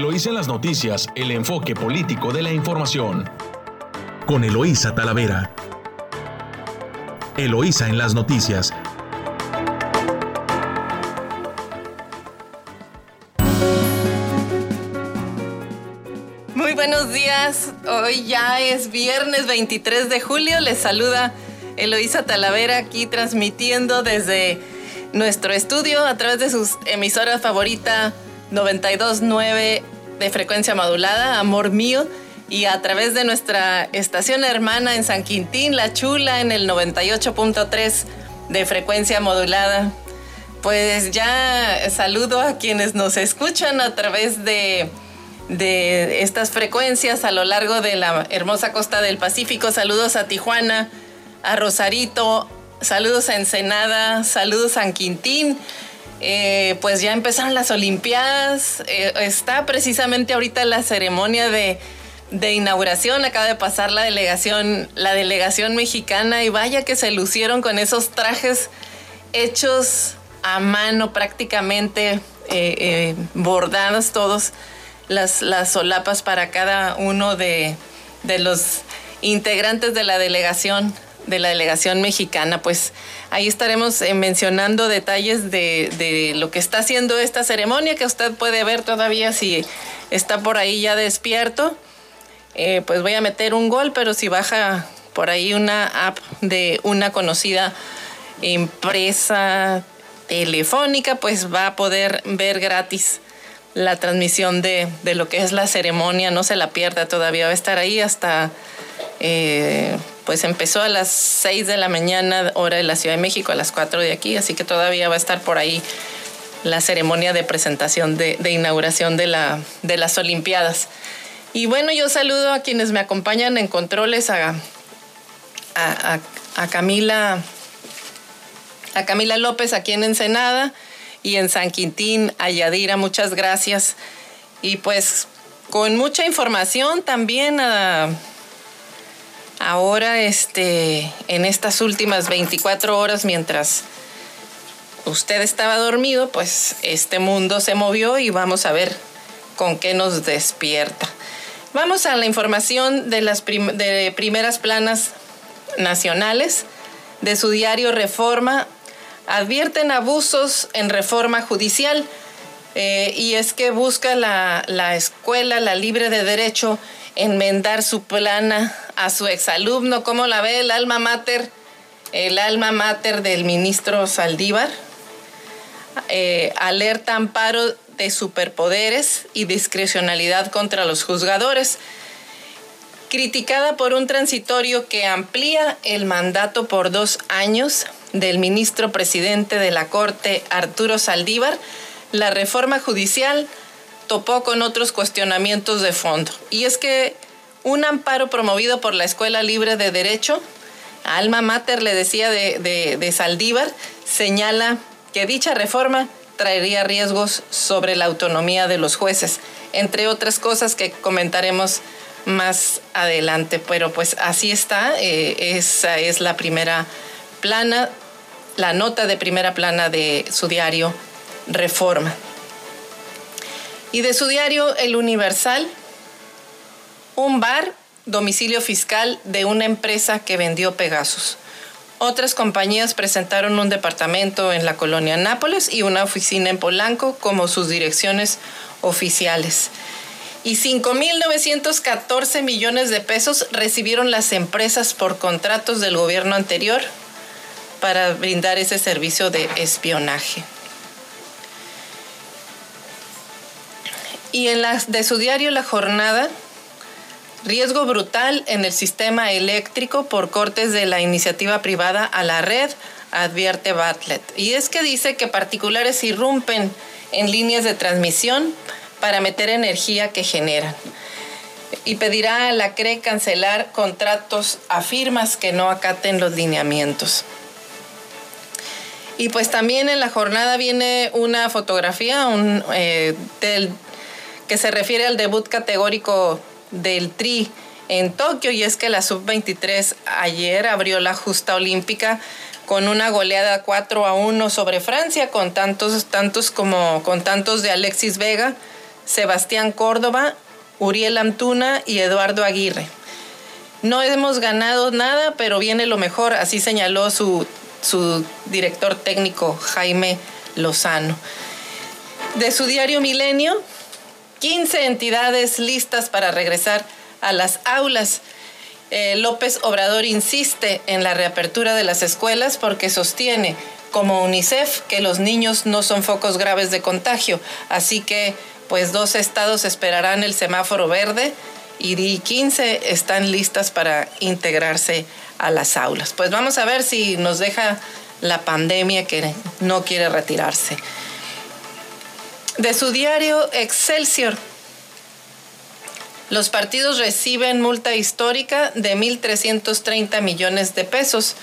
Eloísa en las noticias, el enfoque político de la información. Con Eloísa Talavera. Eloísa en las noticias. Muy buenos días. Hoy ya es viernes 23 de julio. Les saluda Eloísa Talavera aquí transmitiendo desde nuestro estudio a través de sus emisoras favorita 929 de frecuencia modulada, Amor Mío, y a través de nuestra estación hermana en San Quintín, La Chula, en el 98.3 de frecuencia modulada. Pues ya saludo a quienes nos escuchan a través de, de estas frecuencias a lo largo de la hermosa costa del Pacífico. Saludos a Tijuana, a Rosarito, saludos a Ensenada, saludos a San Quintín. Eh, pues ya empezaron las Olimpiadas, eh, está precisamente ahorita la ceremonia de, inauguración, acaba de pasar la delegación, la delegación mexicana y vaya que se lucieron con esos trajes hechos a mano prácticamente, eh, bordados todos, las, las solapas para cada uno de, de los integrantes de la delegación de la delegación mexicana. Pues ahí estaremos eh, mencionando detalles de, lo que está haciendo esta ceremonia, que usted puede ver todavía si está por ahí ya despierto. Eh, pues voy a meter un gol, pero si baja por ahí una app de una conocida empresa telefónica, pues va a poder ver gratis la transmisión de, de lo que es la ceremonia. No se la pierda todavía, va a estar ahí hasta... Eh, pues empezó a las 6 de la mañana, hora de la Ciudad de México, a las 4 de aquí, así que todavía va a estar por ahí la ceremonia de presentación de, inauguración de, la, de las Olimpiadas. Y bueno, yo saludo a quienes me acompañan en controles, a, a, Camila, a Camila López aquí en Ensenada y en San Quintín, a Yadira, muchas gracias. Y pues con mucha información también a Ahora, este, en estas últimas 24 horas, mientras usted estaba dormido, pues este mundo se movió y vamos a ver con qué nos despierta. Vamos a la información de las de primeras planas nacionales de su diario Reforma. Advierten abusos en reforma judicial eh, y es que busca la, la escuela, la libre de derecho, enmendar su plana a su exalumno. ¿Cómo la ve el alma mater? El alma mater del ministro Saldívar. Eh, alerta amparo de superpoderes y discrecionalidad contra los juzgadores. Criticada por un transitorio que amplía el mandato por dos años del ministro presidente de la Corte, Arturo Saldívar, la reforma judicial topó con otros cuestionamientos de fondo. Y es que un amparo promovido por la Escuela Libre de Derecho, Alma Mater le decía de, de Saldívar, señala que dicha reforma traería riesgos sobre la autonomía de los jueces, entre otras cosas que comentaremos más adelante. Pero pues así está, eh, esa es la primera plana, la nota de primera plana de su diario Reforma. Y de su diario El Universal, un bar, domicilio fiscal de una empresa que vendió Pegasus. Otras compañías presentaron un departamento en la colonia Nápoles y una oficina en Polanco como sus direcciones oficiales. Y 5.914 millones de pesos recibieron las empresas por contratos del gobierno anterior para brindar ese servicio de espionaje. Y en las de su diario La Jornada, riesgo brutal en el sistema eléctrico por cortes de la iniciativa privada a la red, advierte Bartlett. Y es que dice que particulares irrumpen en líneas de transmisión para meter energía que generan. Y pedirá a la CRE cancelar contratos a firmas que no acaten los lineamientos. Y pues también en la jornada viene una fotografía un, eh, del que se refiere al debut categórico del Tri en Tokio y es que la sub-23 ayer abrió la justa olímpica con una goleada 4 a 1 sobre Francia con tantos tantos como con tantos de Alexis Vega, Sebastián Córdoba, Uriel Antuna y Eduardo Aguirre. No hemos ganado nada, pero viene lo mejor, así señaló su, su director técnico Jaime Lozano. De su diario Milenio, 15 entidades listas para regresar a las aulas. Eh, López Obrador insiste en la reapertura de las escuelas porque sostiene, como UNICEF, que los niños no son focos graves de contagio. Así que, pues dos estados esperarán el semáforo verde y 15 están listas para integrarse a las aulas. Pues vamos a ver si nos deja la pandemia que no quiere retirarse. De su diario Excelsior, los partidos reciben multa histórica de 1.330 millones de pesos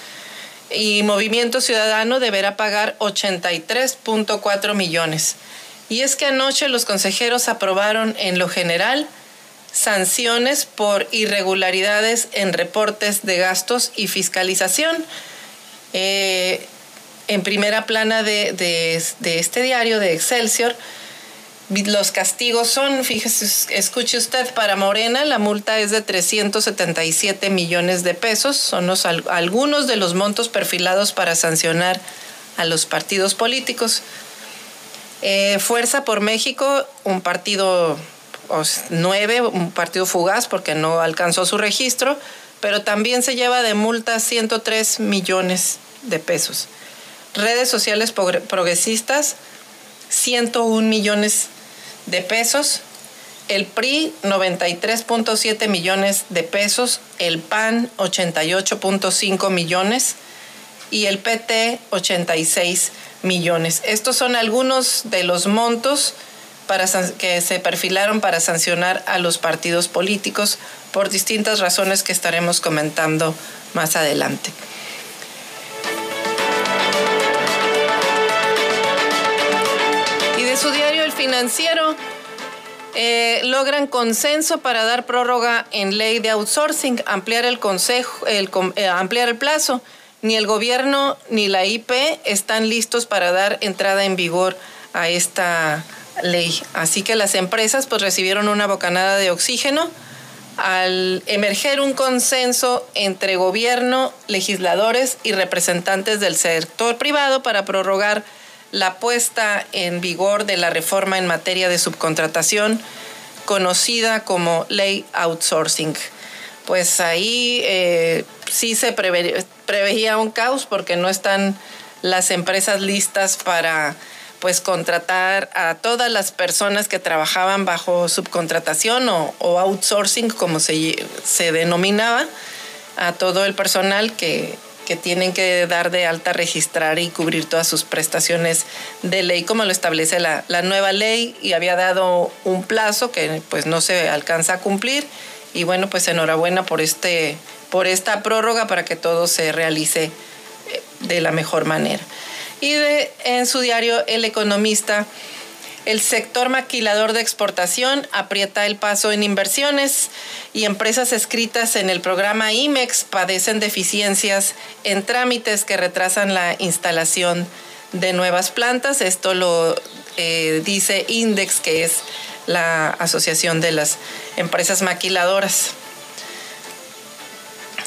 y Movimiento Ciudadano deberá pagar 83.4 millones. Y es que anoche los consejeros aprobaron en lo general sanciones por irregularidades en reportes de gastos y fiscalización. Eh, en primera plana de, de este diario de Excelsior, los castigos son, fíjese, escuche usted, para Morena la multa es de 377 millones de pesos, son los, algunos de los montos perfilados para sancionar a los partidos políticos. Eh, Fuerza por México, un partido nueve, un partido fugaz porque no alcanzó su registro, pero también se lleva de multa 103 millones de pesos. Redes sociales progresistas, 101 millones de pesos, el PRI 93.7 millones de pesos, el PAN 88.5 millones y el PT 86 millones. Estos son algunos de los montos para, que se perfilaron para sancionar a los partidos políticos por distintas razones que estaremos comentando más adelante. Financiero eh, logran consenso para dar prórroga en ley de outsourcing, ampliar el consejo, el, eh, ampliar el plazo. Ni el gobierno ni la IP están listos para dar entrada en vigor a esta ley. Así que las empresas pues recibieron una bocanada de oxígeno al emerger un consenso entre gobierno, legisladores y representantes del sector privado para prorrogar la puesta en vigor de la reforma en materia de subcontratación conocida como ley outsourcing. Pues ahí eh, sí se preveía un caos porque no están las empresas listas para pues contratar a todas las personas que trabajaban bajo subcontratación o, outsourcing como se, se denominaba a todo el personal que que tienen que dar de alta, registrar y cubrir todas sus prestaciones de ley como lo establece la, nueva ley y había dado un plazo que pues no se alcanza a cumplir y bueno pues enhorabuena por este por esta prórroga para que todo se realice eh, de la mejor manera. Y en su diario El Economista el sector maquilador de exportación aprieta el paso en inversiones y empresas escritas en el programa IMEX padecen deficiencias en trámites que retrasan la instalación de nuevas plantas. Esto lo eh, dice Index, que es la Asociación de las Empresas Maquiladoras.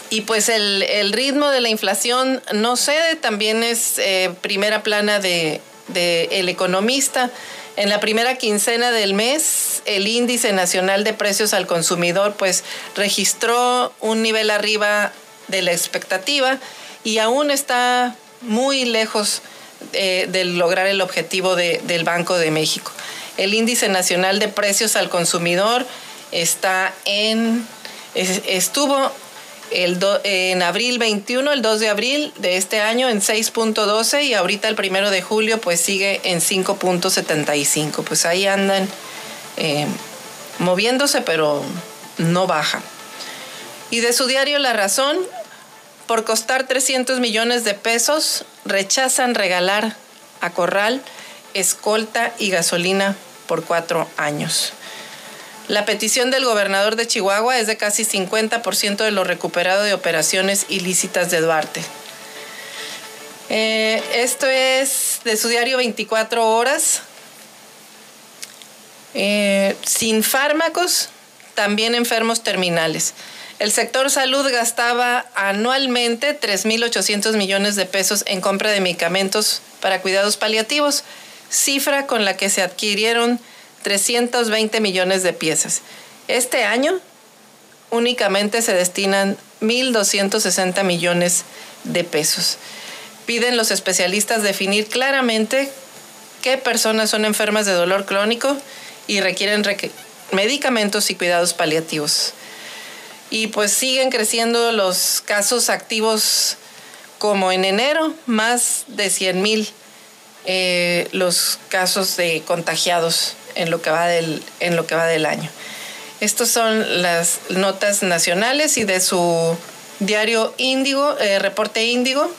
Y pues el, ritmo de la inflación no cede, también es eh, primera plana de, de El Economista. En la primera quincena del mes, el índice nacional de precios al consumidor pues registró un nivel arriba de la expectativa y aún está muy lejos eh, de lograr el objetivo del Banco de México. El índice nacional de precios al consumidor está en estuvo en abril 21, el 2 de abril de este año en 6.12 y ahorita el primero de julio pues sigue en 5.75. Pues ahí andan eh, moviéndose pero no baja. Y de su diario La Razón, por costar 300 millones de pesos, rechazan regalar a Corral escolta y gasolina por cuatro años. La petición del gobernador de Chihuahua es de casi 50% de lo recuperado de operaciones ilícitas de Duarte. Eh, esto es de su diario 24 horas. Eh, sin fármacos, también enfermos terminales. El sector salud gastaba anualmente 3.800 millones de pesos en compra de medicamentos para cuidados paliativos, cifra con la que se adquirieron 320 millones de piezas. Este año únicamente se destinan 1.260 millones de pesos. Piden los especialistas definir claramente qué personas son enfermas de dolor crónico y requieren medicamentos y cuidados paliativos. Y pues siguen creciendo los casos activos como en enero, más de 100 mil eh, los casos de contagiados en lo que va del, en lo que va del año. Estas son las notas nacionales y de su diario Índigo, eh, reporte Índigo.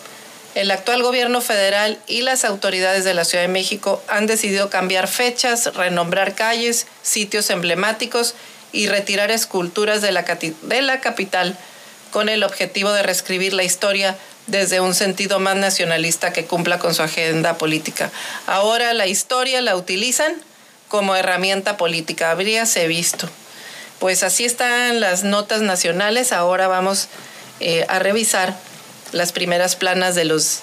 El actual gobierno federal y las autoridades de la Ciudad de México han decidido cambiar fechas, renombrar calles, sitios emblemáticos y retirar esculturas de la, de la capital con el objetivo de reescribir la historia desde un sentido más nacionalista que cumpla con su agenda política. Ahora la historia la utilizan como herramienta política, habríase visto. Pues así están las notas nacionales, ahora vamos eh, a revisar las primeras planas de los,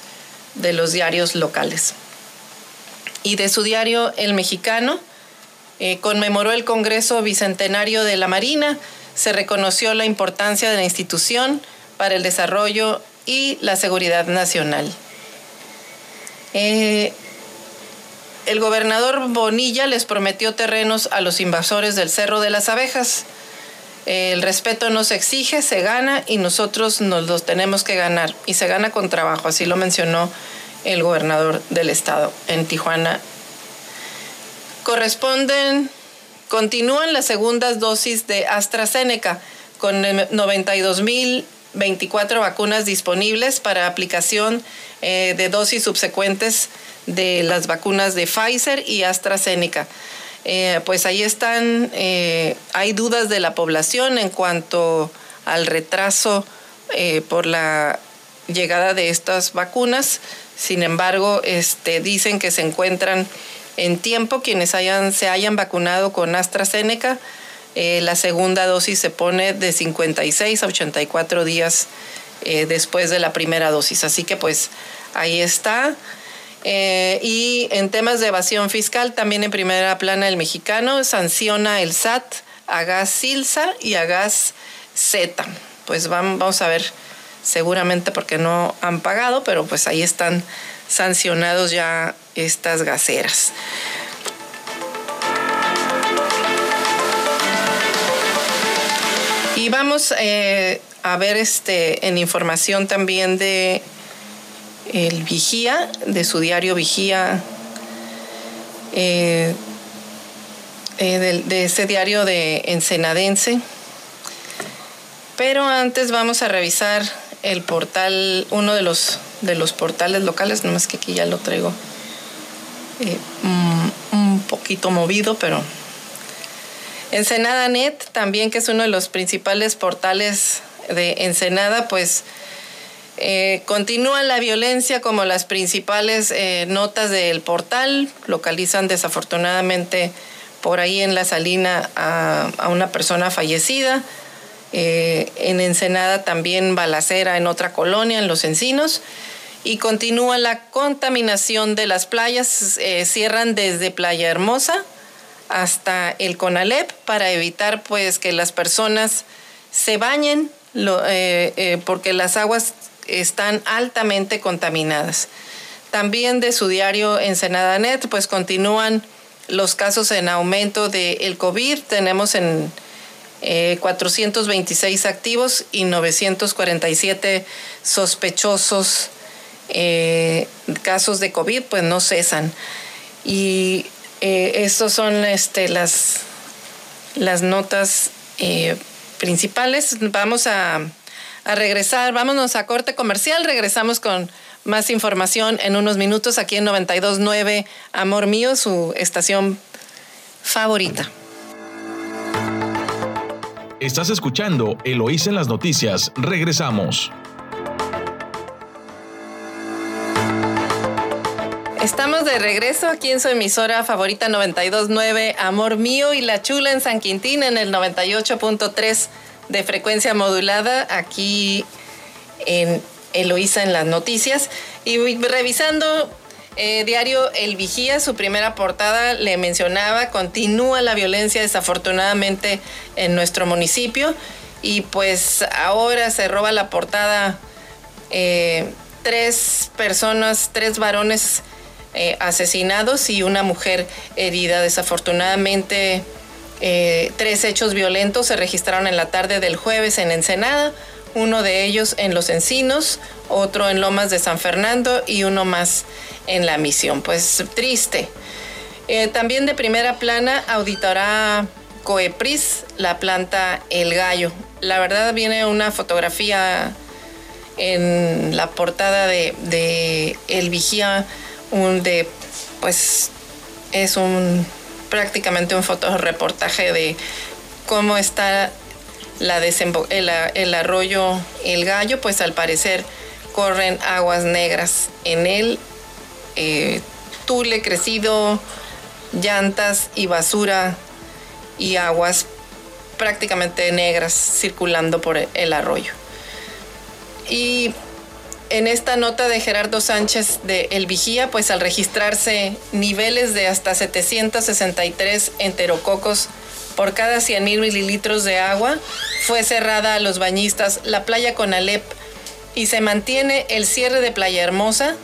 de los diarios locales. Y de su diario El Mexicano, eh, conmemoró el Congreso Bicentenario de la Marina, se reconoció la importancia de la institución para el desarrollo y la seguridad nacional. Eh, el gobernador Bonilla les prometió terrenos a los invasores del Cerro de las Abejas el respeto no se exige, se gana y nosotros nos los tenemos que ganar. Y se gana con trabajo, así lo mencionó el gobernador del estado en Tijuana. Corresponden, continúan las segundas dosis de AstraZeneca con 92.024 vacunas disponibles para aplicación eh, de dosis subsecuentes de las vacunas de Pfizer y AstraZeneca. Eh, pues ahí están, eh, hay dudas de la población en cuanto al retraso eh, por la llegada de estas vacunas. Sin embargo, este, dicen que se encuentran en tiempo quienes se hayan vacunado con AstraZeneca. la segunda dosis se pone de 56 a 84 días después de la primera dosis. Así que pues ahí está. Eh, y en temas de evasión fiscal, también en primera plana el mexicano sanciona el SAT a gas Silsa y a gas Z. Pues vamos a ver, seguramente porque no han pagado, pero pues ahí están sancionados ya estas gaseras. Y vamos eh, a ver este en información también de el Vigía, de su diario Vigía, eh, eh, de, ese diario de Ensenadense. Pero antes vamos a revisar el portal, uno de los, de los portales locales, nomás que aquí ya lo traigo eh, un, un poquito movido, pero Ensenada Net, también que es uno de los principales portales de Ensenada, pues eh, continúa la violencia como las principales eh, notas del portal. Localizan desafortunadamente por ahí en la salina a, una persona fallecida. Eh, en Ensenada también balacera en otra colonia, en Los Encinos. Y continúa la contaminación de las playas. cierran desde Playa Hermosa hasta el Conalep para evitar pues que las personas se bañen porque las aguas están altamente contaminadas. También de su diario Ensenada Net, pues continúan los casos en aumento del COVID. Tenemos en 426 eh, activos y 947 sospechosos eh, casos de COVID, pues no cesan. Y eh, estas son este, las, las notas principales. Vamos a a regresar. Vámonos a corte comercial. Regresamos con más información en unos minutos aquí en 929 Amor Mío, su estación favorita. Estás escuchando Eloís en las noticias. Regresamos. Estamos de regreso aquí en su emisora favorita 929, Amor Mío y La Chula en San Quintín en el 98.3 de frecuencia modulada, aquí en Eloísa en las noticias. Y revisando eh, diario El Vigía, su primera portada le mencionaba, continúa la violencia desafortunadamente en nuestro municipio y pues ahora se roba la portada eh, tres personas, tres varones eh, asesinados y una mujer herida. Desafortunadamente, eh, tres hechos violentos se registraron en la tarde del jueves en Ensenada, uno de ellos en Los Encinos, otro en Lomas de San Fernando y uno más en La Misión. Pues triste. Eh, también de primera plana auditará Coepris la planta El Gallo. La verdad viene una fotografía en la portada de, de El Vigía un de, pues es un prácticamente un fotoreportaje de cómo está la el, el, arroyo El Gallo, pues al parecer corren aguas negras en él, eh, tule crecido, llantas y basura y aguas prácticamente negras circulando por el arroyo. Y en esta nota de Gerardo Sánchez de El Vigía, pues al registrarse niveles de hasta 763 enterococos por cada 100 mil mililitros de agua, fue cerrada a los bañistas la playa con Alep y se mantiene el cierre de Playa Hermosa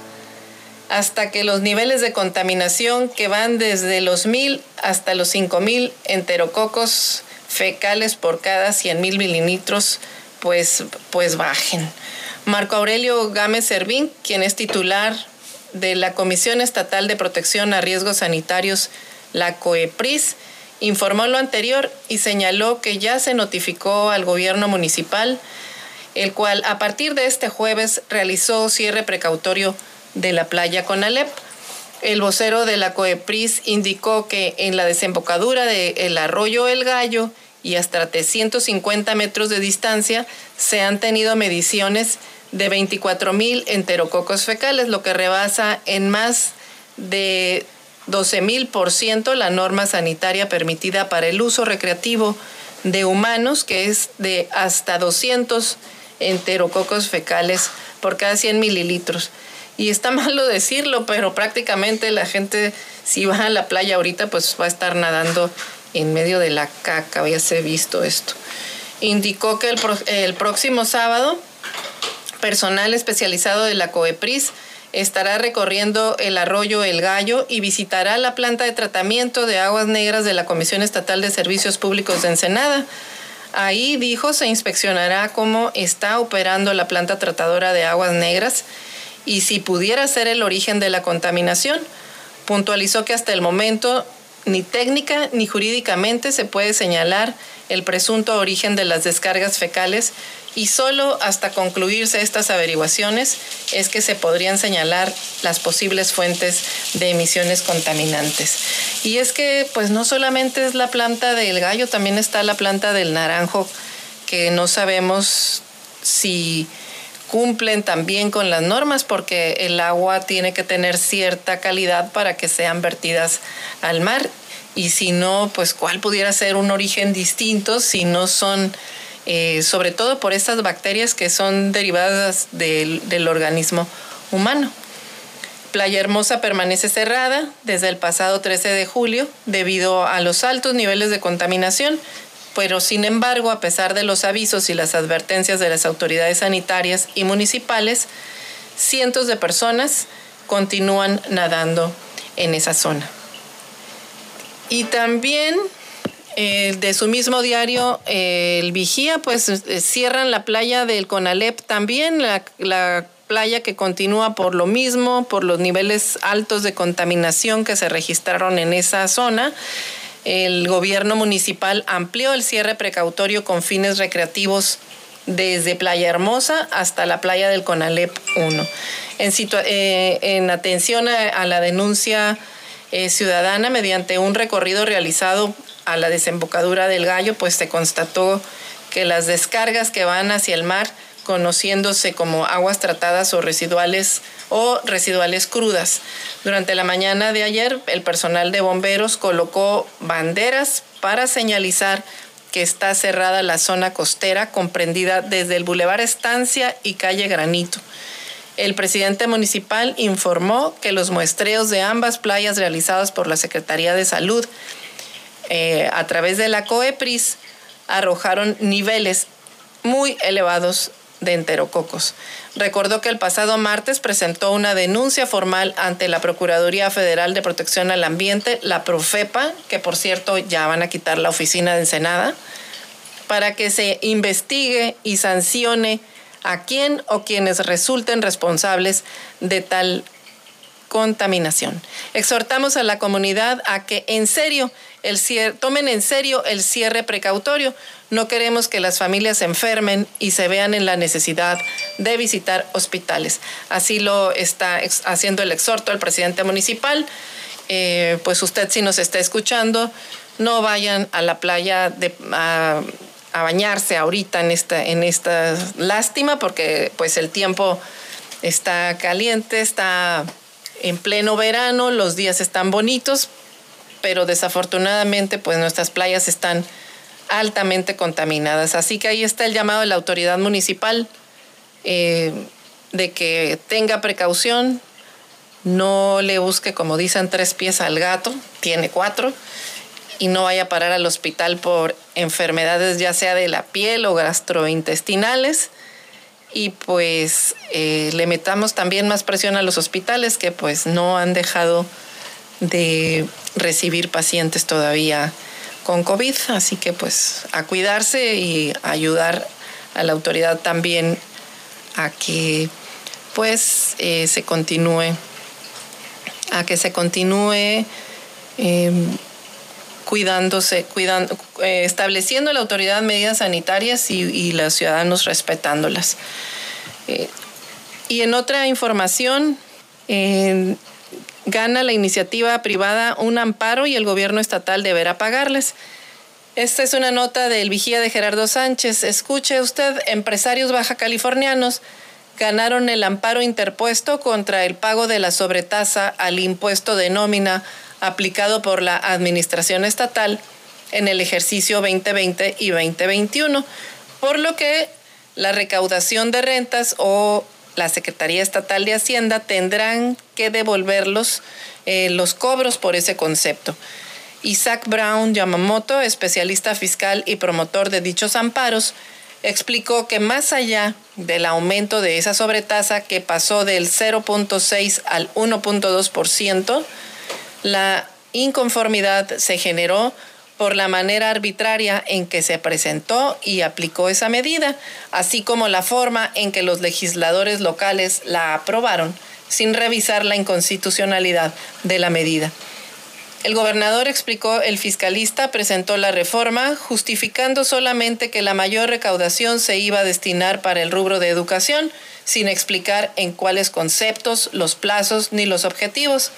hasta que los niveles de contaminación que van desde los mil hasta los 5 mil enterococos fecales por cada 100 mil mililitros pues, pues bajen. Marco Aurelio Gámez Servín, quien es titular de la Comisión Estatal de Protección a Riesgos Sanitarios, la COEPRIS, informó lo anterior y señaló que ya se notificó al gobierno municipal, el cual a partir de este jueves realizó cierre precautorio de la playa Conalep. El vocero de la COEPRIS indicó que en la desembocadura del arroyo El Gallo y hasta 350 metros de distancia se han tenido mediciones de 24 mil enterococos fecales, lo que rebasa en más de 12 mil por ciento la norma sanitaria permitida para el uso recreativo de humanos, que es de hasta 200 enterococos fecales por cada 100 mililitros. Y está malo decirlo, pero prácticamente la gente, si va a la playa ahorita, pues va a estar nadando en medio de la caca, habíase visto esto. Indicó que el, el próximo sábado personal especializado de la COEPRIS estará recorriendo el arroyo El Gallo y visitará la planta de tratamiento de aguas negras de la Comisión Estatal de Servicios Públicos de Ensenada. Ahí, dijo, se inspeccionará cómo está operando la planta tratadora de aguas negras y si pudiera ser el origen de la contaminación. Puntualizó que hasta el momento ni técnica ni jurídicamente se puede señalar el presunto origen de las descargas fecales y solo hasta concluirse estas averiguaciones es que se podrían señalar las posibles fuentes de emisiones contaminantes. Y es que pues no solamente es la planta del gallo, también está la planta del naranjo que no sabemos si cumplen también con las normas porque el agua tiene que tener cierta calidad para que sean vertidas al mar y si no, pues cuál pudiera ser un origen distinto si no son eh, sobre todo por estas bacterias que son derivadas del, del organismo humano. Playa Hermosa permanece cerrada desde el pasado 13 de julio debido a los altos niveles de contaminación, pero sin embargo, a pesar de los avisos y las advertencias de las autoridades sanitarias y municipales, cientos de personas continúan nadando en esa zona. Y también eh, de su mismo diario, eh, el Vigía, pues eh, cierran la playa del Conalep también, la, playa que continúa por lo mismo, por los niveles altos de contaminación que se registraron en esa zona. El gobierno municipal amplió el cierre precautorio con fines recreativos desde Playa Hermosa hasta la playa del Conalep 1. En, en atención a, la denuncia ciudadana, mediante un recorrido realizado a la desembocadura del Gallo, pues se constató que las descargas que van hacia el mar conociéndose como aguas tratadas o residuales o residuales crudas. Durante la mañana de ayer, el personal de bomberos colocó banderas para señalizar que está cerrada la zona costera comprendida desde el Boulevard Estancia y calle Granito. El presidente municipal informó que los muestreos de ambas playas realizados por la Secretaría de Salud eh, a través de la COEPRIS arrojaron niveles muy elevados de enterococos. Recordó que el pasado martes presentó una denuncia formal ante la Procuraduría Federal de Protección al Ambiente, la Profepa, que por cierto ya van a quitar la oficina de Ensenada, para que se investigue y sancione a quien o quienes resulten responsables de tal contaminación. Exhortamos a la comunidad a que en serio el tomen en serio el cierre precautorio. No queremos que las familias se enfermen y se vean en la necesidad de visitar hospitales. Así lo está haciendo el exhorto el presidente municipal. Eh, pues usted si nos está escuchando, no vayan a la playa de, a, bañarse ahorita en esta, en esta lástima porque pues el tiempo está caliente, está en pleno verano, los días están bonitos, pero desafortunadamente pues nuestras playas están altamente contaminadas. Así que ahí está el llamado de la autoridad municipal eh, de que tenga precaución, no le busque, como dicen, tres pies al gato, tiene cuatro, y no vaya a parar al hospital por enfermedades ya sea de la piel o gastrointestinales. Y pues eh, le metamos también más presión a los hospitales que pues no han dejado de recibir pacientes todavía con COVID, así que pues a cuidarse y ayudar a la autoridad también a que pues eh, se continúe, a que se continúe em, cuidándose, cuidando, eh, estableciendo la autoridad medidas sanitarias y, los ciudadanos respetándolas. Eh, y en otra información, gana la iniciativa privada un amparo y el gobierno estatal deberá pagarles. Esta es una nota del vigía de Gerardo Sánchez. Escuche usted, empresarios baja californianos ganaron el amparo interpuesto contra el pago de la sobretasa al impuesto de nómina aplicado por la Administración Estatal en el ejercicio 2020 y 2021, por lo que la recaudación de rentas o la Secretaría Estatal de Hacienda tendrán que devolverlos eh, los cobros por ese concepto. Isaac Brown Yamamoto, especialista fiscal y promotor de dichos amparos, explicó que más allá del aumento de esa sobretasa que pasó del 0.6 al 1.2%, la inconformidad se generó por la manera arbitraria en que se presentó y aplicó esa medida, así como la forma en que los legisladores locales la aprobaron sin revisar la inconstitucionalidad de la medida. El gobernador explicó, el fiscalista presentó la reforma justificando solamente que la mayor recaudación se iba a destinar para el rubro de educación, sin explicar en cuáles conceptos, los plazos ni los objetivos.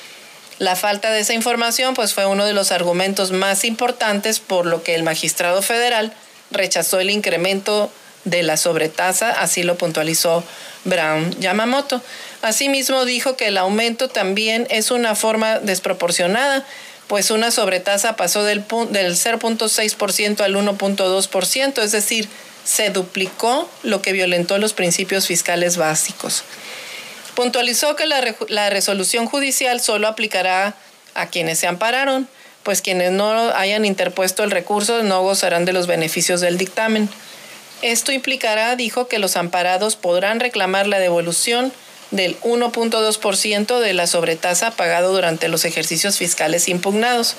La falta de esa información pues fue uno de los argumentos más importantes por lo que el magistrado federal rechazó el incremento de la sobretasa, así lo puntualizó Brown Yamamoto. Asimismo dijo que el aumento también es una forma desproporcionada, pues una sobretasa pasó del, del 0.6% al 1.2%, es decir, se duplicó lo que violentó los principios fiscales básicos. Puntualizó que la, resolución judicial solo aplicará a quienes se ampararon, pues quienes no hayan interpuesto el recurso no gozarán de los beneficios del dictamen. Esto implicará, dijo, que los amparados podrán reclamar la devolución del 1.2% de la sobretasa pagado durante los ejercicios fiscales impugnados.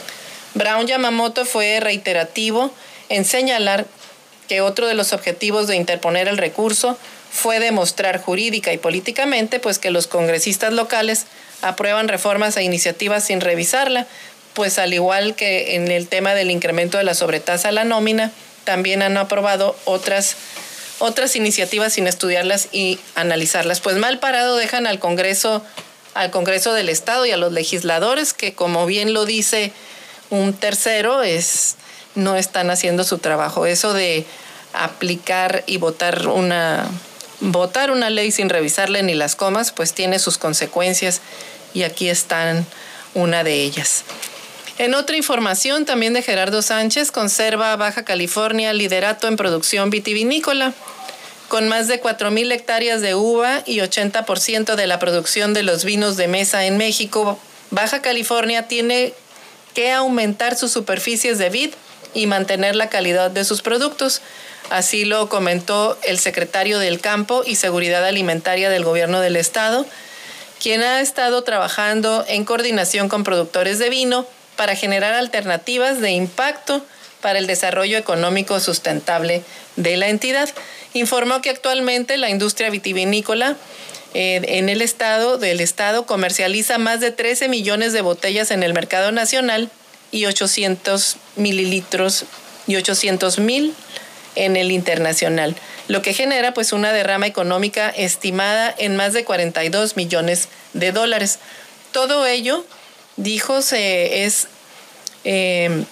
Brown Yamamoto fue reiterativo en señalar que otro de los objetivos de interponer el recurso fue demostrar jurídica y políticamente pues que los congresistas locales aprueban reformas e iniciativas sin revisarla, pues al igual que en el tema del incremento de la sobretasa a la nómina, también han aprobado otras otras iniciativas sin estudiarlas y analizarlas. Pues mal parado dejan al Congreso al Congreso del Estado y a los legisladores que como bien lo dice un tercero es no están haciendo su trabajo. Eso de aplicar y votar una votar una ley sin revisarle ni las comas, pues tiene sus consecuencias y aquí están una de ellas. En otra información también de Gerardo Sánchez, conserva Baja California liderato en producción vitivinícola. Con más de 4.000 hectáreas de uva y 80% de la producción de los vinos de mesa en México, Baja California tiene que aumentar sus superficies de vid y mantener la calidad de sus productos. Así lo comentó el secretario del Campo y Seguridad Alimentaria del Gobierno del Estado, quien ha estado trabajando en coordinación con productores de vino para generar alternativas de impacto para el desarrollo económico sustentable de la entidad. Informó que actualmente la industria vitivinícola eh, en el estado del estado comercializa más de 13 millones de botellas en el mercado nacional y 800 mililitros y 800 mil en el internacional, lo que genera pues una derrama económica estimada en más de 42 millones de dólares. Todo ello dijo, se, es, em,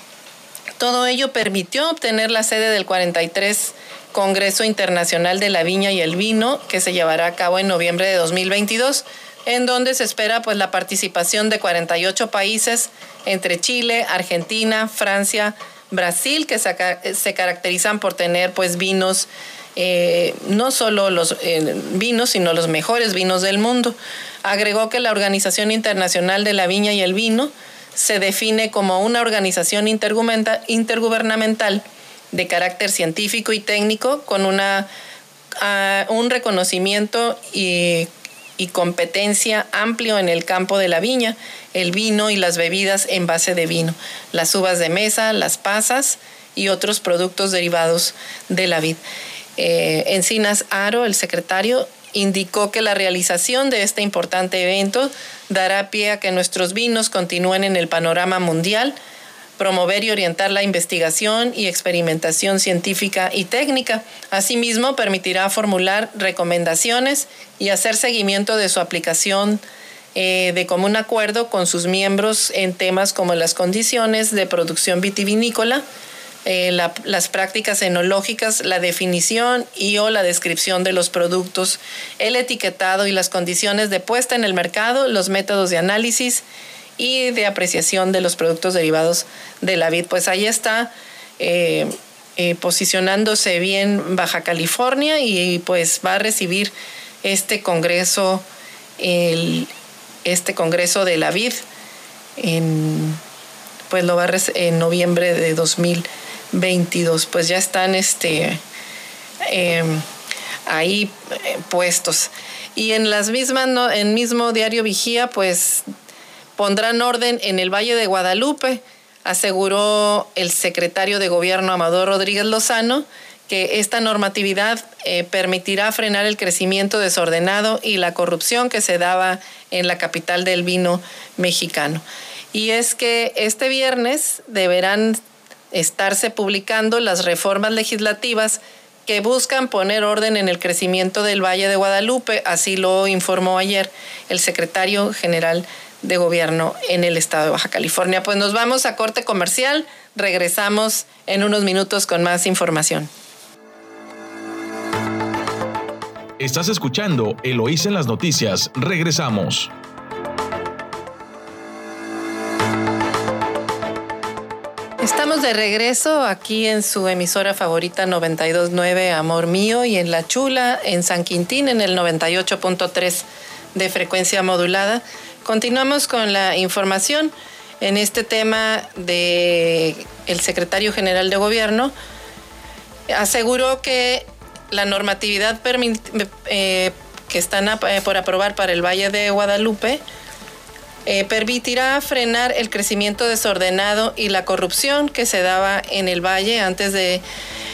todo ello permitió obtener la sede del 43 Congreso Internacional de la Viña y el Vino, que se llevará a cabo en noviembre de 2022, en donde se espera pues la participación de 48 países entre Chile, Argentina, Francia, Brasil, que se, caracterizan por tener pues vinos, eh, no solo los eh, vinos, sino los mejores vinos del mundo. Agregó que la Organización Internacional de la Viña y el Vino se define como una organización intergubernamental de carácter científico y técnico con una, ah, un reconocimiento y, y competencia amplio en el campo de la viña, el vino y las bebidas en base de vino, las uvas de mesa, las pasas y otros productos derivados de la vid. Eh, Encinas Aro, el secretario, indicó que la realización de este importante evento dará pie a que nuestros vinos continúen en el panorama mundial, promover y orientar la investigación y experimentación científica y técnica. Asimismo, permitirá formular recomendaciones y hacer seguimiento de su aplicación eh, de común acuerdo con sus miembros en temas como las condiciones de producción vitivinícola, eh, las prácticas enológicas, la definición y o la descripción de los productos, el etiquetado y las condiciones de puesta en el mercado, los métodos de análisis y de apreciación de los productos derivados de la vid. Pues ahí está eh, eh, posicionándose bien Baja California y pues va a recibir este congreso, el, este congreso de la vid en, pues lo va a en noviembre de 2000 22, pues ya están este, em, ahí eh, puestos. Y en las mismas, en mismo diario Vigía, pues pondrán orden en el Valle de Guadalupe, aseguró el secretario de Gobierno Amador Rodríguez Lozano, que esta normatividad eh, permitirá frenar el crecimiento desordenado y la corrupción que se daba en la capital del vino mexicano. Y es que este viernes deberán estarse publicando las reformas legislativas que buscan poner orden en el crecimiento del Valle de Guadalupe, así lo informó ayer el secretario general de gobierno en el estado de Baja California. Pues nos vamos a corte comercial, regresamos en unos minutos con más información. Estás escuchando Eloís en las noticias, regresamos. Estamos de regreso aquí en su emisora favorita 929 Amor Mío y en La Chula, en San Quintín, en el 98.3 de frecuencia modulada. Continuamos con la información. En este tema de el secretario general de gobierno aseguró que la normatividad eh, que están eh, por aprobar para el Valle de Guadalupe eh, permitirá frenar el crecimiento desordenado y la corrupción que se daba en el valle antes de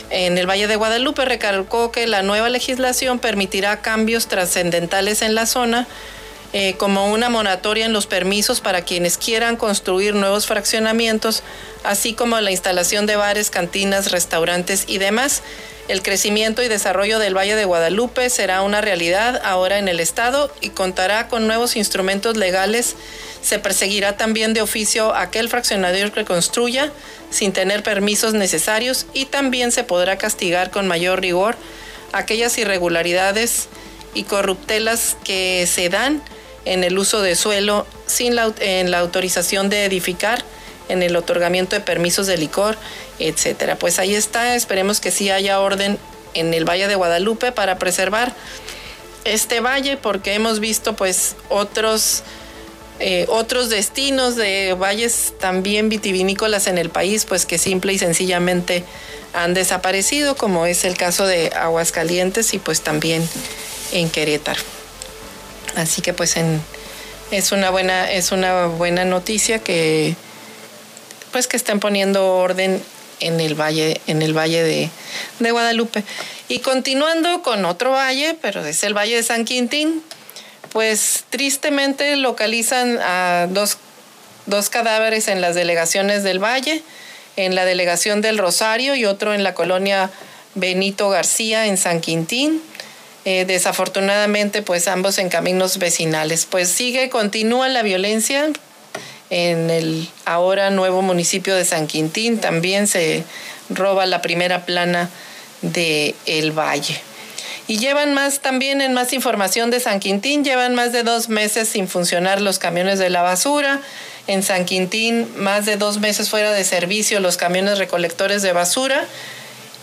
en el Valle de Guadalupe. Recalcó que la nueva legislación permitirá cambios trascendentales en la zona eh, como una moratoria en los permisos para quienes quieran construir nuevos fraccionamientos, así como la instalación de bares, cantinas, restaurantes y demás. El crecimiento y desarrollo del Valle de Guadalupe será una realidad ahora en el Estado y contará con nuevos instrumentos legales. Se perseguirá también de oficio aquel fraccionador que construya sin tener permisos necesarios y también se podrá castigar con mayor rigor aquellas irregularidades y corruptelas que se dan en el uso de suelo sin la, en la autorización de edificar, en el otorgamiento de permisos de licor, etcétera. Pues ahí está, esperemos que sí haya orden en el Valle de Guadalupe para preservar este valle porque hemos visto pues otros eh, otros destinos de valles también vitivinícolas en el país pues que simple y sencillamente han desaparecido como es el caso de Aguascalientes y pues también en Querétaro. Así que pues es una buena, es una buena noticia que pues que estén poniendo orden en el valle, en el valle de, de Guadalupe. Y continuando con otro valle, pero es el valle de San Quintín, pues tristemente localizan a dos, dos cadáveres en las delegaciones del valle, en la delegación del Rosario y otro en la colonia Benito García en San Quintín. Eh, desafortunadamente, pues ambos en caminos vecinales. Pues sigue, continúa la violencia en el ahora nuevo municipio de San Quintín. También se roba la primera plana de El Valle. Y llevan más también en más información de San Quintín, llevan más de dos meses sin funcionar los camiones de la basura. En San Quintín, más de dos meses fuera de servicio los camiones recolectores de basura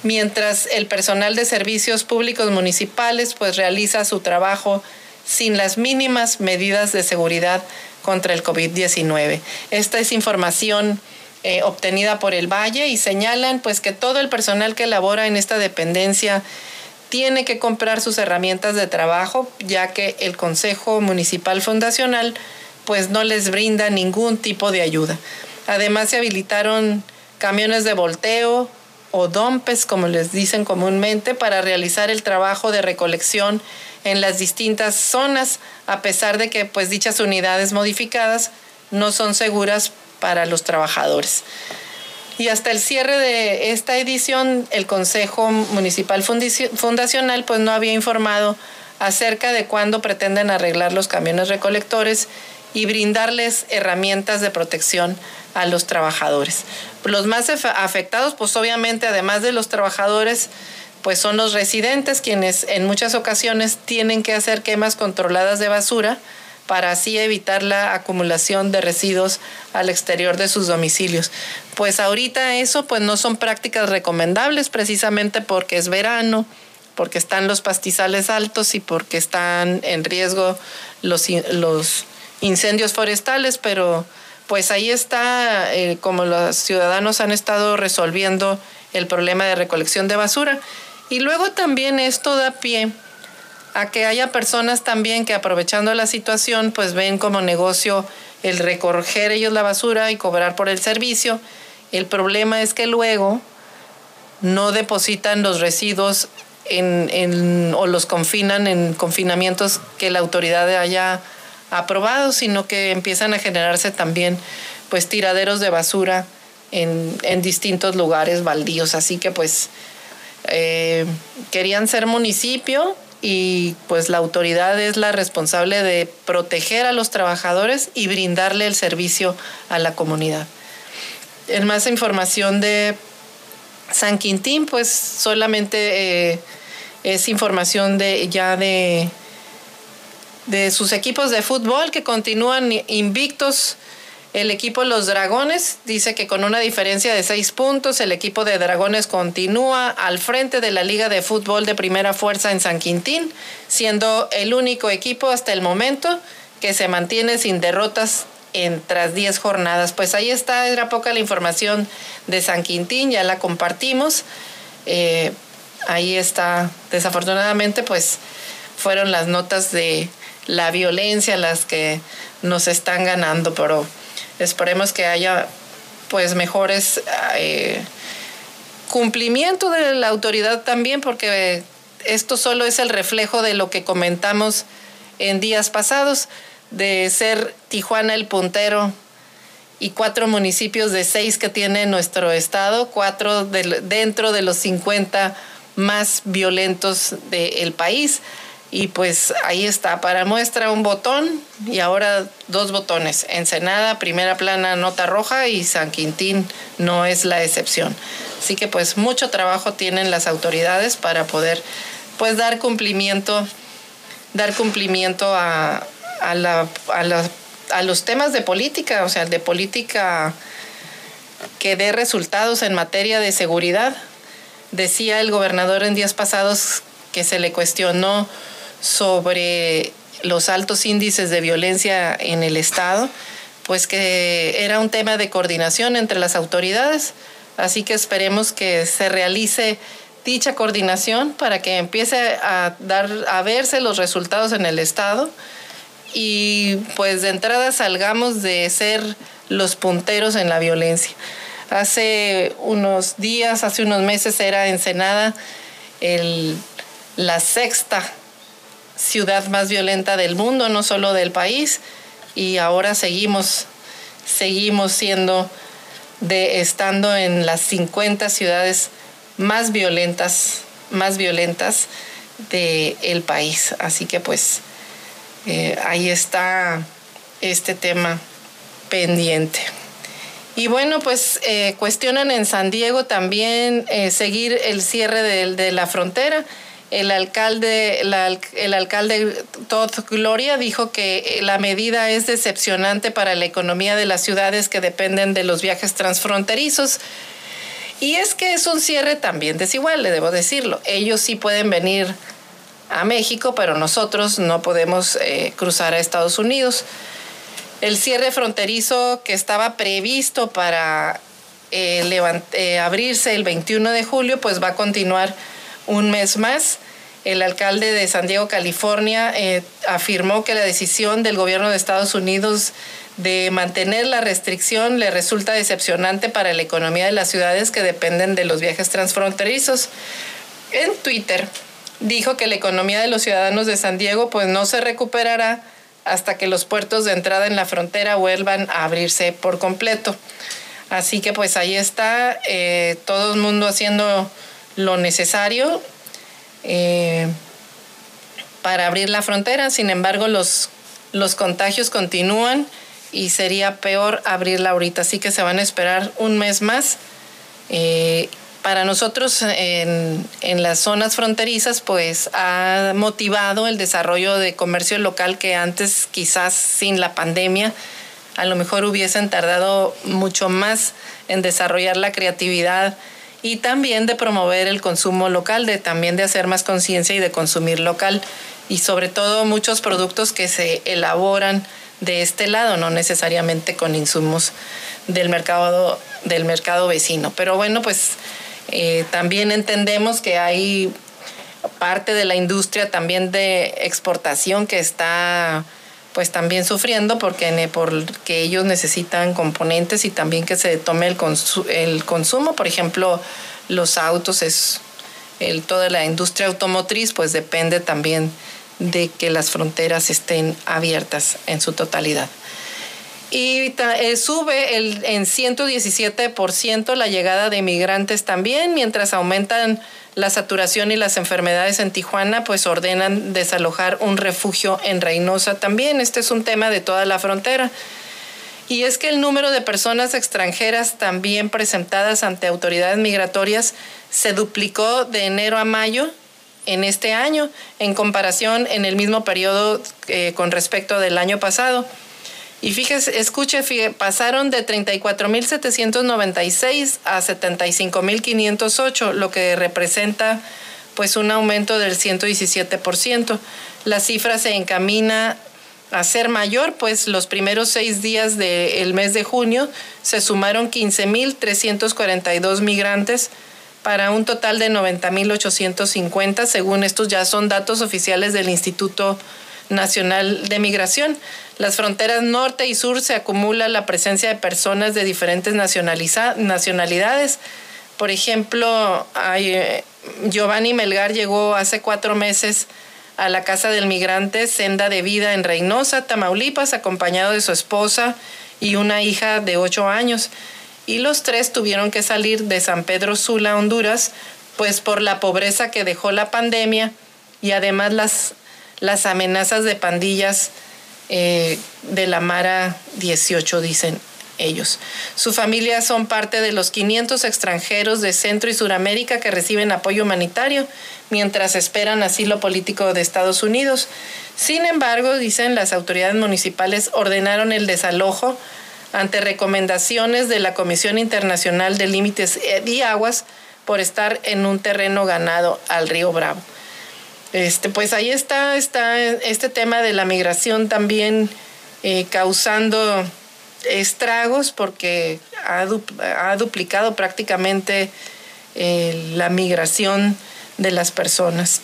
mientras el personal de servicios públicos municipales pues realiza su trabajo sin las mínimas medidas de seguridad contra el COVID-19. Esta es información eh, obtenida por el Valle y señalan pues que todo el personal que labora en esta dependencia tiene que comprar sus herramientas de trabajo, ya que el Consejo Municipal Fundacional pues no les brinda ningún tipo de ayuda. Además se habilitaron camiones de volteo, o dompes, como les dicen comúnmente, para realizar el trabajo de recolección en las distintas zonas, a pesar de que pues dichas unidades modificadas no son seguras para los trabajadores. Y hasta el cierre de esta edición, el Consejo Municipal Fundacional pues no había informado acerca de cuándo pretenden arreglar los camiones recolectores y brindarles herramientas de protección a los trabajadores. Los más afectados, pues obviamente, además de los trabajadores, pues son los residentes quienes en muchas ocasiones tienen que hacer quemas controladas de basura para así evitar la acumulación de residuos al exterior de sus domicilios. Pues ahorita eso pues no son prácticas recomendables precisamente porque es verano, porque están los pastizales altos y porque están en riesgo los, los incendios forestales, pero pues ahí está eh, como los ciudadanos han estado resolviendo el problema de recolección de basura. Y luego también esto da pie a que haya personas también que aprovechando la situación pues ven como negocio el recoger ellos la basura y cobrar por el servicio. El problema es que luego no depositan los residuos en, o los confinan en confinamientos que la autoridad haya aprobados, sino que empiezan a generarse también pues tiraderos de basura en, distintos lugares baldíos. Así que pues eh, querían ser municipio y pues la autoridad es la responsable de proteger a los trabajadores y brindarle el servicio a la comunidad. En más información de San Quintín, pues solamente eh, es información de ya de de sus equipos de fútbol que continúan invictos. El equipo Los Dragones dice que con una diferencia de seis puntos, el equipo de Dragones continúa al frente de la Liga de Fútbol de Primera Fuerza en San Quintín, siendo el único equipo hasta el momento que se mantiene sin derrotas en tras 10 jornadas. Pues ahí está, era poca la información de San Quintín, ya la compartimos. Eh, ahí está, desafortunadamente, pues fueron las notas de la violencia las que nos están ganando, pero esperemos que haya pues mejores eh, cumplimiento de la autoridad también, porque esto solo es el reflejo de lo que comentamos en días pasados, de ser Tijuana el puntero y cuatro municipios de seis que tiene nuestro estado, cuatro dentro de los 50 más violentos del país. Y pues ahí está, para muestra un botón y ahora dos botones. Ensenada, primera plana, nota roja y San Quintín no es la excepción. Así que pues mucho trabajo tienen las autoridades para poder pues dar cumplimiento, dar cumplimiento a, a los temas de política, o sea, de política que dé resultados en materia de seguridad. Decía el gobernador en días pasados que se le cuestionó sobre los altos índices de violencia en el Estado, pues que era un tema de coordinación entre las autoridades. Así que esperemos que se realice dicha coordinación para que empiece a dar a verse los resultados en el estado y pues de entrada salgamos de ser los punteros en la violencia. Hace unos días, hace unos meses era Ensenada el, la sexta ciudad más violenta del mundo, no solo del país, y ahora seguimos, seguimos siendo de estando en las 50 ciudades más violentas, más violentas del país. Así que pues eh, ahí está este tema pendiente. Y bueno, pues eh, cuestionan en San Diego también eh, seguir el cierre de, la frontera. El alcalde, el alcalde Todd Gloria dijo que la medida es decepcionante para la economía de las ciudades que dependen de los viajes transfronterizos. Y es que es un cierre también desigual, le debo decirlo. Ellos sí pueden venir a México, pero nosotros no podemos eh, cruzar a Estados Unidos. El cierre fronterizo que estaba previsto para eh, eh, abrirse el 21 de julio, pues va a continuar un mes más. El alcalde de San Diego, California, afirmó que la decisión del gobierno de Estados Unidos de mantener la restricción le resulta decepcionante para la economía de las ciudades que dependen de los viajes transfronterizos. En Twitter, dijo que la economía de los ciudadanos de San Diego pues no se recuperará hasta que los puertos de entrada en la frontera vuelvan a abrirse por completo. Así que pues ahí está eh, todo el mundo haciendo lo necesario eh, para abrir la frontera. Sin embargo, los, los contagios continúan y sería peor abrirla ahorita. Así que se van a esperar un mes más. Eh, para nosotros en, las zonas fronterizas, pues ha motivado el desarrollo de comercio local que antes quizás sin la pandemia a lo mejor hubiesen tardado mucho más en desarrollar la creatividad y también de promover el consumo local, de también de hacer más conciencia y de consumir local y sobre todo muchos productos que se elaboran de este lado, no necesariamente con insumos del mercado del mercado vecino. Pero bueno, pues eh, también entendemos que hay parte de la industria también de exportación que está pues también sufriendo porque, porque ellos necesitan componentes y también que se tome el, el consumo. Por ejemplo, los autos, es el, toda la industria automotriz, pues depende también de que las fronteras estén abiertas en su totalidad. Y eh, sube el, en 117% la llegada de migrantes también, mientras aumentan la saturación y las enfermedades en Tijuana, pues ordenan desalojar un refugio en Reynosa también. Este es un tema de toda la frontera. Y es que el número de personas extranjeras también presentadas ante autoridades migratorias se duplicó de enero a mayo en este año en comparación en el mismo periodo eh, con respecto del año pasado. Y fíjese, escuche, pasaron de 34.796 a 75.508, lo que representa pues un aumento del 117%. La cifra se encamina a ser mayor, pues los primeros seis días del mes de junio se sumaron 15.342 migrantes para un total de 90.850, según estos ya son datos oficiales del Instituto Nacional de Migración. Las fronteras norte y sur se acumula la presencia de personas de diferentes nacionalidades. Por ejemplo, eh, Giovanni Melgar llegó hace cuatro meses a la Casa del Migrante Senda de Vida en Reynosa, Tamaulipas, acompañado de su esposa y una hija de ocho años. Y los tres tuvieron que salir de San Pedro Sula, Honduras, pues por la pobreza que dejó la pandemia y además las las amenazas de pandillas eh, de la Mara 18, dicen ellos. Su familia son parte de los 500 extranjeros de Centro y Suramérica que reciben apoyo humanitario mientras esperan asilo político de Estados Unidos. Sin embargo, dicen las autoridades municipales ordenaron el desalojo ante recomendaciones de la Comisión Internacional de Límites y Aguas por estar en un terreno ganado al río Bravo. Este, pues ahí está, está este tema de la migración también eh, causando estragos porque ha, duplicado prácticamente eh, la migración de las personas.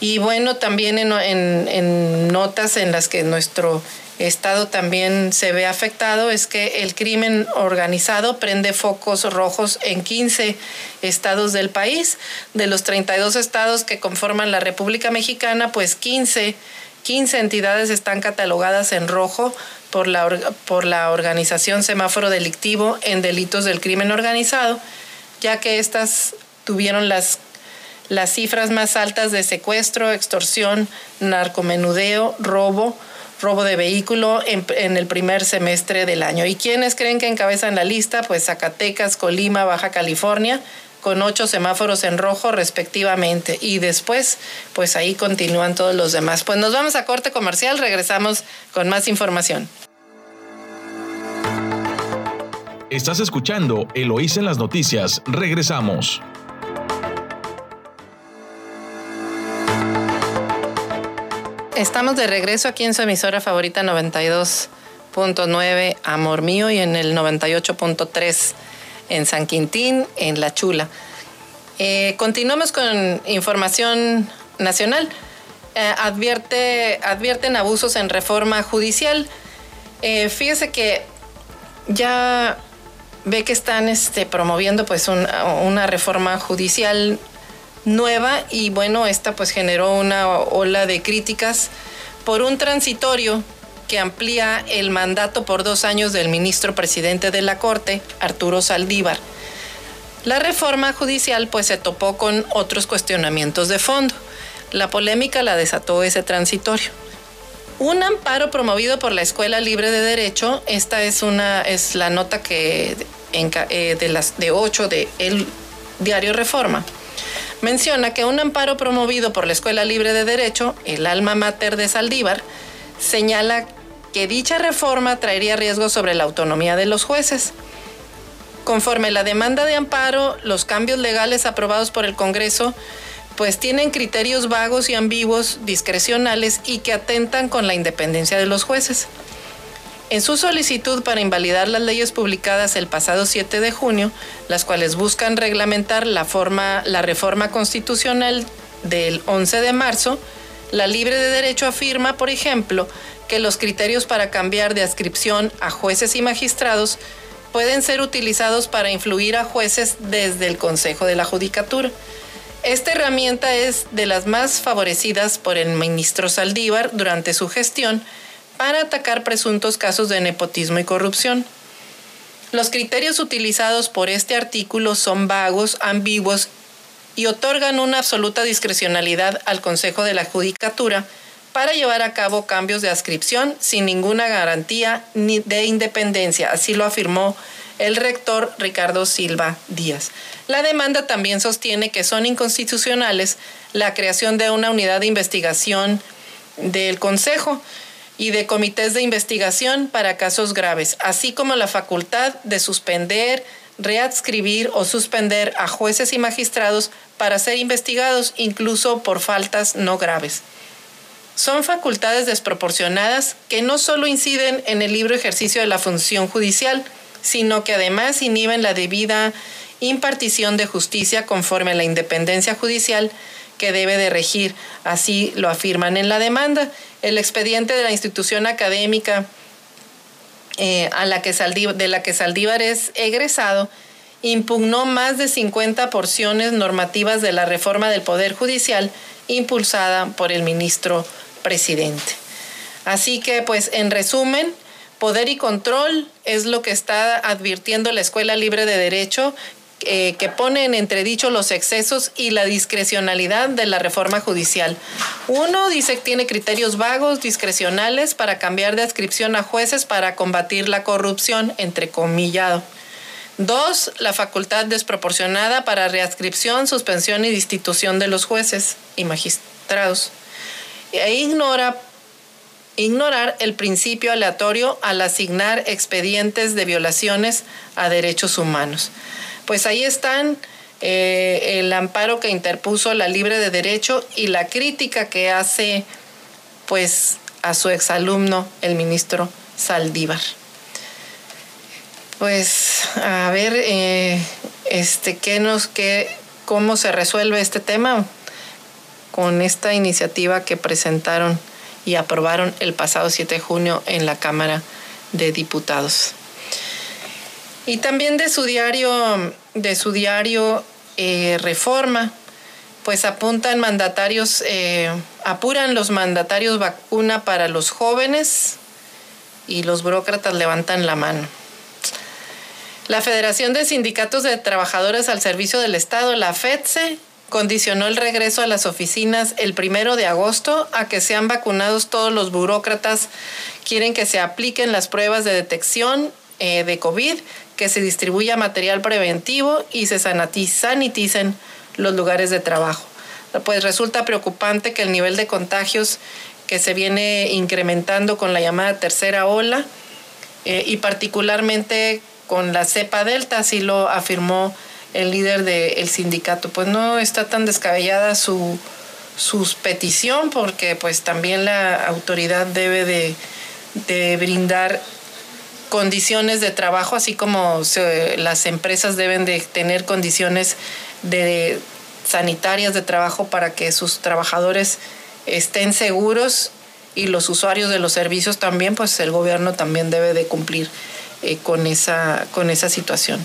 Y bueno, también en, notas en las que nuestro estado también se ve afectado es que el crimen organizado prende focos rojos en 15 estados del país. De los 32 estados que conforman la República Mexicana, pues 15, 15 entidades están catalogadas en rojo por la, por la organización Semáforo Delictivo en delitos del crimen organizado, ya que estas tuvieron las, las cifras más altas de secuestro, extorsión, narcomenudeo, robo, robo de vehículo en, el primer semestre del año. ¿Y quiénes creen que encabezan la lista? Pues Zacatecas, Colima, Baja California, con ocho semáforos en rojo respectivamente. Y después, pues ahí continúan todos los demás. Pues nos vamos a corte comercial, regresamos con más información. Estás escuchando Eloísa en las noticias. Regresamos. Estamos de regreso aquí en su emisora favorita 92.9 Amor Mío y en el 98.3 en San Quintín, en La Chula. Eh, continuamos con información nacional. Eh, advierte, advierten abusos en reforma judicial. Eh, fíjese que ya ve que están este, promoviendo pues una reforma judicial nueva y bueno, esta pues generó una ola de críticas por un transitorio que amplía el mandato por dos años del ministro presidente de la Corte, Arturo Saldívar. La reforma judicial pues se topó con otros cuestionamientos de fondo. La polémica la desató ese transitorio. Un amparo promovido por la Escuela Libre de Derecho, esta es una es la nota que eh, de las de 8 de el diario Reforma. Menciona que un amparo promovido por la Escuela Libre de Derecho, el alma mater de Saldívar, señala que dicha reforma traería riesgos sobre la autonomía de los jueces. Conforme la demanda de amparo, los cambios legales aprobados por el Congreso pues tienen criterios vagos y ambiguos, discrecionales y que atentan con la independencia de los jueces. En su solicitud para invalidar las leyes publicadas el pasado 7 de junio, las cuales buscan reglamentar la, forma, la reforma constitucional del 11 de marzo, la Libre de Derecho afirma, por ejemplo, que los criterios para cambiar de adscripción a jueces y magistrados pueden ser utilizados para influir a jueces desde el Consejo de la Judicatura. Esta herramienta es de las más favorecidas por el ministro Saldívar durante su gestión para atacar presuntos casos de nepotismo y corrupción. Los criterios utilizados por este artículo son vagos, ambiguos y otorgan una absoluta discrecionalidad al Consejo de la Judicatura para llevar a cabo cambios de adscripción sin ninguna garantía ni de independencia, así lo afirmó el rector Ricardo Silva Díaz. La demanda también sostiene que son inconstitucionales la creación de una unidad de investigación del Consejo y de comités de investigación para casos graves, así como la facultad de suspender, readscribir o suspender a jueces y magistrados para ser investigados incluso por faltas no graves. Son facultades desproporcionadas que no solo inciden en el libre ejercicio de la función judicial, sino que además inhiben la debida impartición de justicia conforme a la independencia judicial que debe de regir. Así lo afirman en la demanda. El expediente de la institución académica eh, a la que de la que Saldívar es egresado impugnó más de 50 porciones normativas de la reforma del Poder Judicial impulsada por el ministro presidente. Así que, pues, en resumen, poder y control es lo que está advirtiendo la Escuela Libre de Derecho eh, que pone en entredicho los excesos y la discrecionalidad de la reforma judicial. Uno dice que tiene criterios vagos, discrecionales para cambiar de adscripción a jueces para combatir la corrupción, entre comillado. Dos, la facultad desproporcionada para readscripción, suspensión y destitución de los jueces y magistrados. E ignora ignorar el principio aleatorio al asignar expedientes de violaciones a derechos humanos. Pues ahí están eh, el amparo que interpuso la libre de derecho y la crítica que hace pues a su exalumno, el ministro Saldívar. Pues a ver, eh, este, ¿qué nos, qué, cómo se resuelve este tema con esta iniciativa que presentaron y aprobaron el pasado 7 de junio en la Cámara de Diputados. Y también de su diario, de su diario eh, Reforma, pues apuntan mandatarios, eh, apuran los mandatarios vacuna para los jóvenes y los burócratas levantan la mano. La Federación de Sindicatos de Trabajadores al Servicio del Estado, la FEDSE, condicionó el regreso a las oficinas el primero de agosto a que sean vacunados todos los burócratas. Quieren que se apliquen las pruebas de detección eh, de COVID, que se distribuya material preventivo y se saniticen los lugares de trabajo. Pues resulta preocupante que el nivel de contagios que se viene incrementando con la llamada tercera ola eh, y particularmente con la cepa delta, así lo afirmó el líder del sindicato. Pues no está tan descabellada su, petición porque pues también la autoridad debe de, brindar condiciones de trabajo, así como las empresas deben de tener condiciones de sanitarias de trabajo para que sus trabajadores estén seguros y los usuarios de los servicios también, pues el gobierno también debe de cumplir eh, con, esa, con esa situación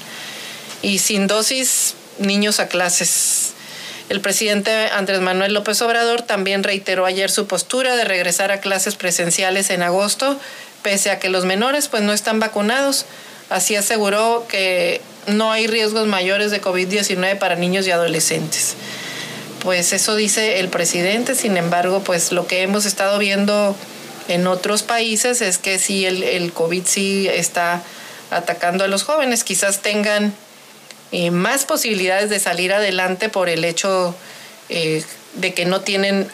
y sin dosis, niños a clases. El presidente Andrés Manuel López Obrador también reiteró ayer su postura de regresar a clases presenciales en agosto, pese a que los menores pues no están vacunados. Así aseguró que no hay riesgos mayores de COVID-19 para niños y adolescentes. Pues eso dice el presidente, sin embargo, pues lo que hemos estado viendo en otros países es que sí, el, COVID sí está atacando a los jóvenes, quizás tengan eh, más posibilidades de salir adelante por el hecho eh, de que no tienen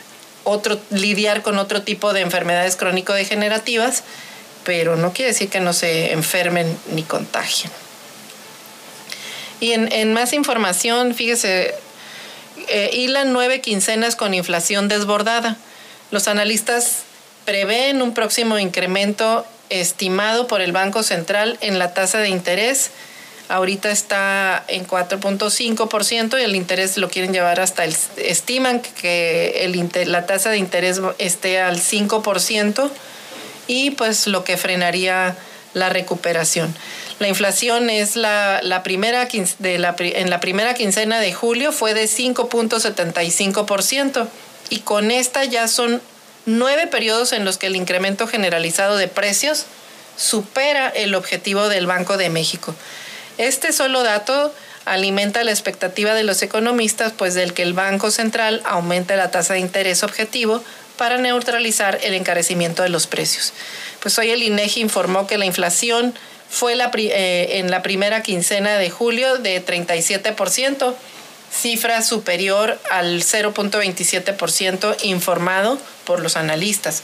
otro lidiar con otro tipo de enfermedades crónico-degenerativas, pero no quiere decir que no se enfermen ni contagien. Y en, más información, fíjese, eh, hilan nueve quincenas con inflación desbordada. Los analistas prevén un próximo incremento estimado por el Banco Central en la tasa de interés ahorita está en 4.5% y el interés lo quieren llevar hasta el, estiman que el, la tasa de interés esté al 5% y pues lo que frenaría la recuperación. La inflación es la, primera de la, en la primera quincena de julio fue de 5.75% y con esta ya son nueve periodos en los que el incremento generalizado de precios supera el objetivo del Banco de México. Este solo dato alimenta la expectativa de los economistas, pues del que el Banco Central aumente la tasa de interés objetivo para neutralizar el encarecimiento de los precios. Pues hoy el INEGI informó que la inflación fue eh, en la primera quincena de julio de 37%, cifra superior al 0.27% informado por los analistas,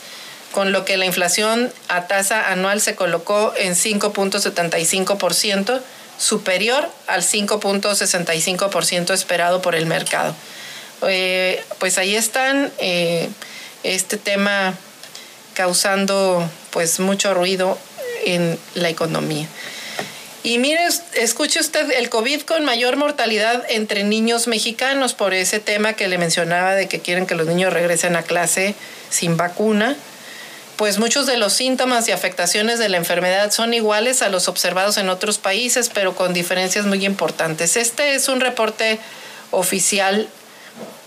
con lo que la inflación a tasa anual se colocó en 5.75%, superior al 5.65% esperado por el mercado. Eh, pues ahí están eh, este tema causando pues mucho ruido en la economía. Y mire, escuche usted el COVID con mayor mortalidad entre niños mexicanos por ese tema que le mencionaba de que quieren que los niños regresen a clase sin vacuna pues muchos de los síntomas y afectaciones de la enfermedad son iguales a los observados en otros países, pero con diferencias muy importantes. Este es un reporte oficial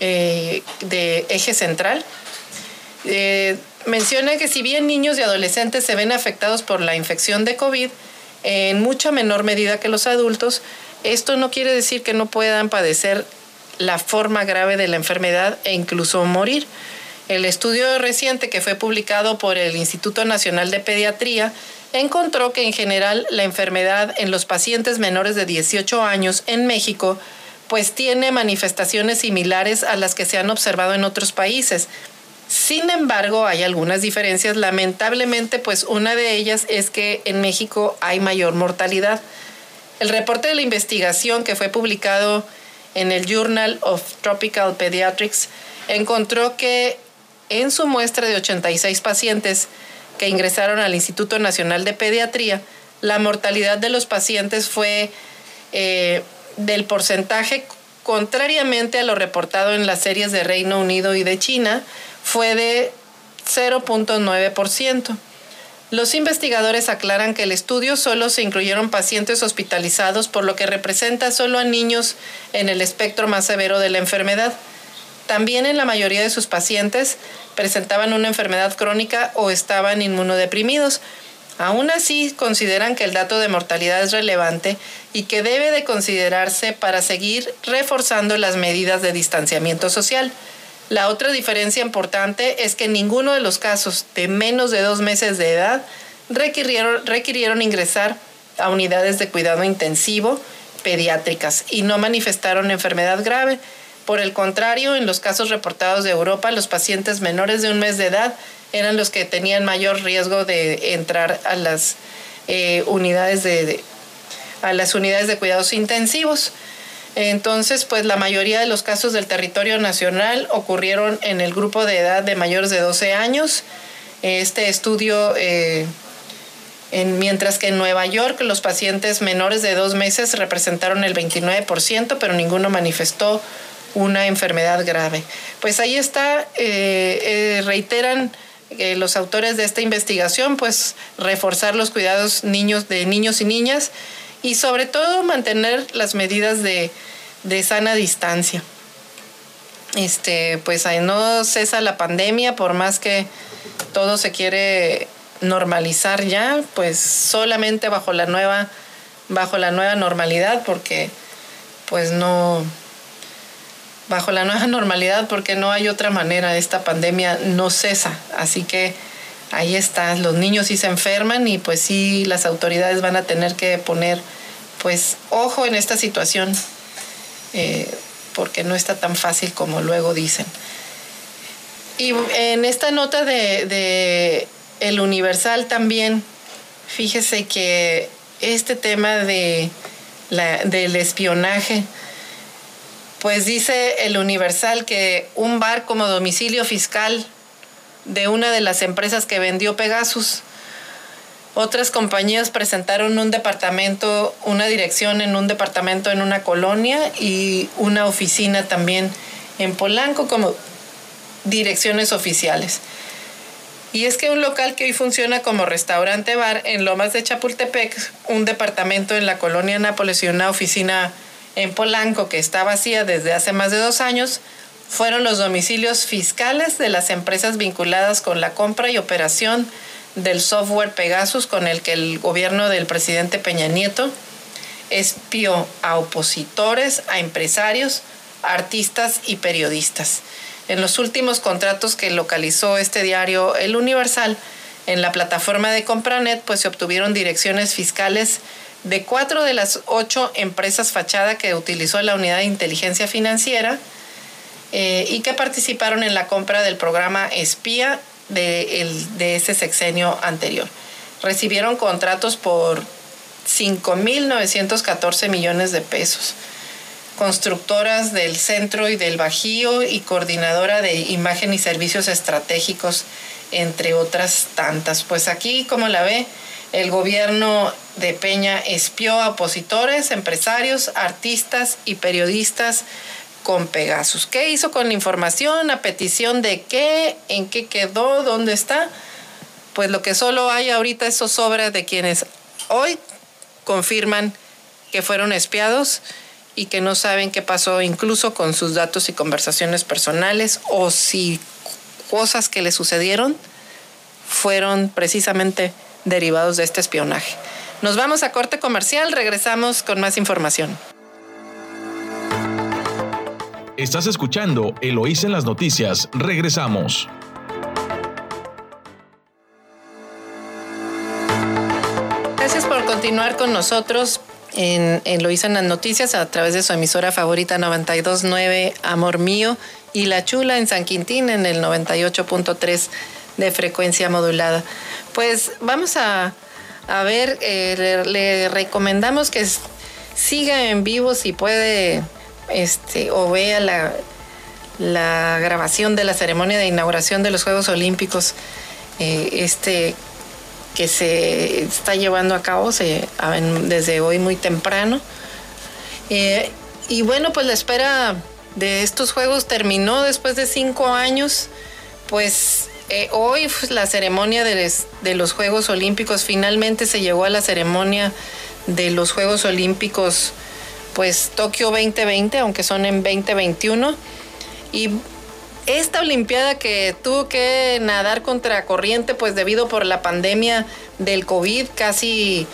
eh, de eje central. Eh, menciona que si bien niños y adolescentes se ven afectados por la infección de COVID, en mucha menor medida que los adultos, Esto no quiere decir que no puedan padecer la forma grave de la enfermedad e incluso morir. El estudio reciente que fue publicado por el Instituto Nacional de Pediatría encontró que en general la enfermedad en los pacientes menores de 18 años en México pues tiene manifestaciones similares a las que se han observado en otros países. Sin embargo, hay algunas diferencias. Lamentablemente, pues una de ellas es que en México hay mayor mortalidad. El reporte de la investigación que fue publicado en el Journal of Tropical Pediatrics encontró que en su muestra de 86 pacientes que ingresaron al Instituto Nacional de Pediatría, la mortalidad de los pacientes fue eh, del porcentaje, contrariamente a lo reportado en las series de Reino Unido y de China, fue de 0.9%. Los investigadores aclaran que el estudio solo se incluyeron pacientes hospitalizados, por lo que representa solo a niños en el espectro más severo de la enfermedad. También en la mayoría de sus pacientes presentaban una enfermedad crónica o estaban inmunodeprimidos, Aún así, consideran que el dato de mortalidad es relevante y que debe de considerarse para seguir reforzando las medidas de distanciamiento social. La otra diferencia importante es que ninguno de los casos de menos de dos meses de edad requirieron, ingresar a unidades de cuidado intensivo pediátricas y no manifestaron enfermedad grave. Por el contrario, en los casos reportados de Europa, los pacientes menores de un mes de edad eran los que tenían mayor riesgo de entrar a las eh, unidades de, a las unidades de cuidados intensivos. Entonces, pues la mayoría de los casos del territorio nacional ocurrieron en el grupo de edad de mayores de 12 años. Este estudio, eh, en, mientras que en Nueva York los pacientes menores de dos meses representaron el 29%, pero ninguno manifestó una enfermedad grave. Pues ahí está, eh, reiteran los autores de esta investigación, pues reforzar los cuidados niños de niños y niñas y sobre todo mantener las medidas de, sana distancia. Este, pues ahí no cesa la pandemia, por más que todo se quiere normalizar ya, pues solamente bajo la nueva, bajo la nueva normalidad, porque pues no, bajo la nueva normalidad porque no hay otra manera. Esta pandemia no cesa. Así que ahí está. Los niños sí se enferman y pues sí las autoridades van a tener que poner pues ojo en esta situación eh, porque no está tan fácil como luego dicen. Y en esta nota de, El Universal también, fíjese que este tema de del espionaje, pues dice el Universal que un bar como domicilio fiscal de una de las empresas que vendió Pegasus. Otras compañías presentaron un departamento, una dirección en un departamento en una colonia y una oficina también en Polanco como direcciones oficiales. Y es que un local que hoy funciona como restaurante bar en Lomas de Chapultepec, un departamento en la colonia Nápoles y una oficina en Polanco, que está vacía desde hace más de dos años, fueron los domicilios fiscales de las empresas vinculadas con la compra y operación del software Pegasus con el que el gobierno del presidente Peña Nieto espió a opositores, a empresarios, artistas y periodistas. En los últimos contratos que localizó este diario El Universal, en la plataforma de Compranet, pues se obtuvieron direcciones fiscales de cuatro de las ocho empresas fachada que utilizó la unidad de inteligencia financiera eh, y que participaron en la compra del programa espía de, de ese sexenio anterior. Recibieron contratos por 5.914 millones de pesos. Constructoras del centro y del Bajío y coordinadora de imagen y servicios estratégicos, entre otras tantas. Pues aquí, como la ve, el gobierno de Peña espió a opositores, empresarios, artistas y periodistas con Pegasus. ¿Qué hizo con la información? ¿A petición de qué? ¿En qué quedó? ¿Dónde está? Pues lo que solo hay ahorita es zozobra de quienes hoy confirman que fueron espiados y que no saben qué pasó incluso con sus datos y conversaciones personales o si cosas que le sucedieron fueron precisamente derivados de este espionaje. Nos vamos a corte comercial, regresamos con más información. Estás escuchando Eloís en las noticias, regresamos. Gracias por continuar con nosotros en, Lo en las noticias a través de su emisora favorita 929 Amor Mío y La Chula en San Quintín en el 98.3 de frecuencia modulada. Pues vamos a, ver, eh, le, recomendamos que siga en vivo si puede este, o vea la, la grabación de la ceremonia de inauguración de los Juegos Olímpicos. Eh, este que se está llevando a cabo desde hoy muy temprano. Eh, y bueno, pues la espera de estos Juegos terminó después de cinco años. Pues eh, hoy la ceremonia de, de, los Juegos Olímpicos finalmente se llegó a la ceremonia de los Juegos Olímpicos, pues Tokio 2020, aunque son en 2021. Y esta Olimpiada que tuvo que nadar contra corriente, pues debido por la pandemia del COVID, casi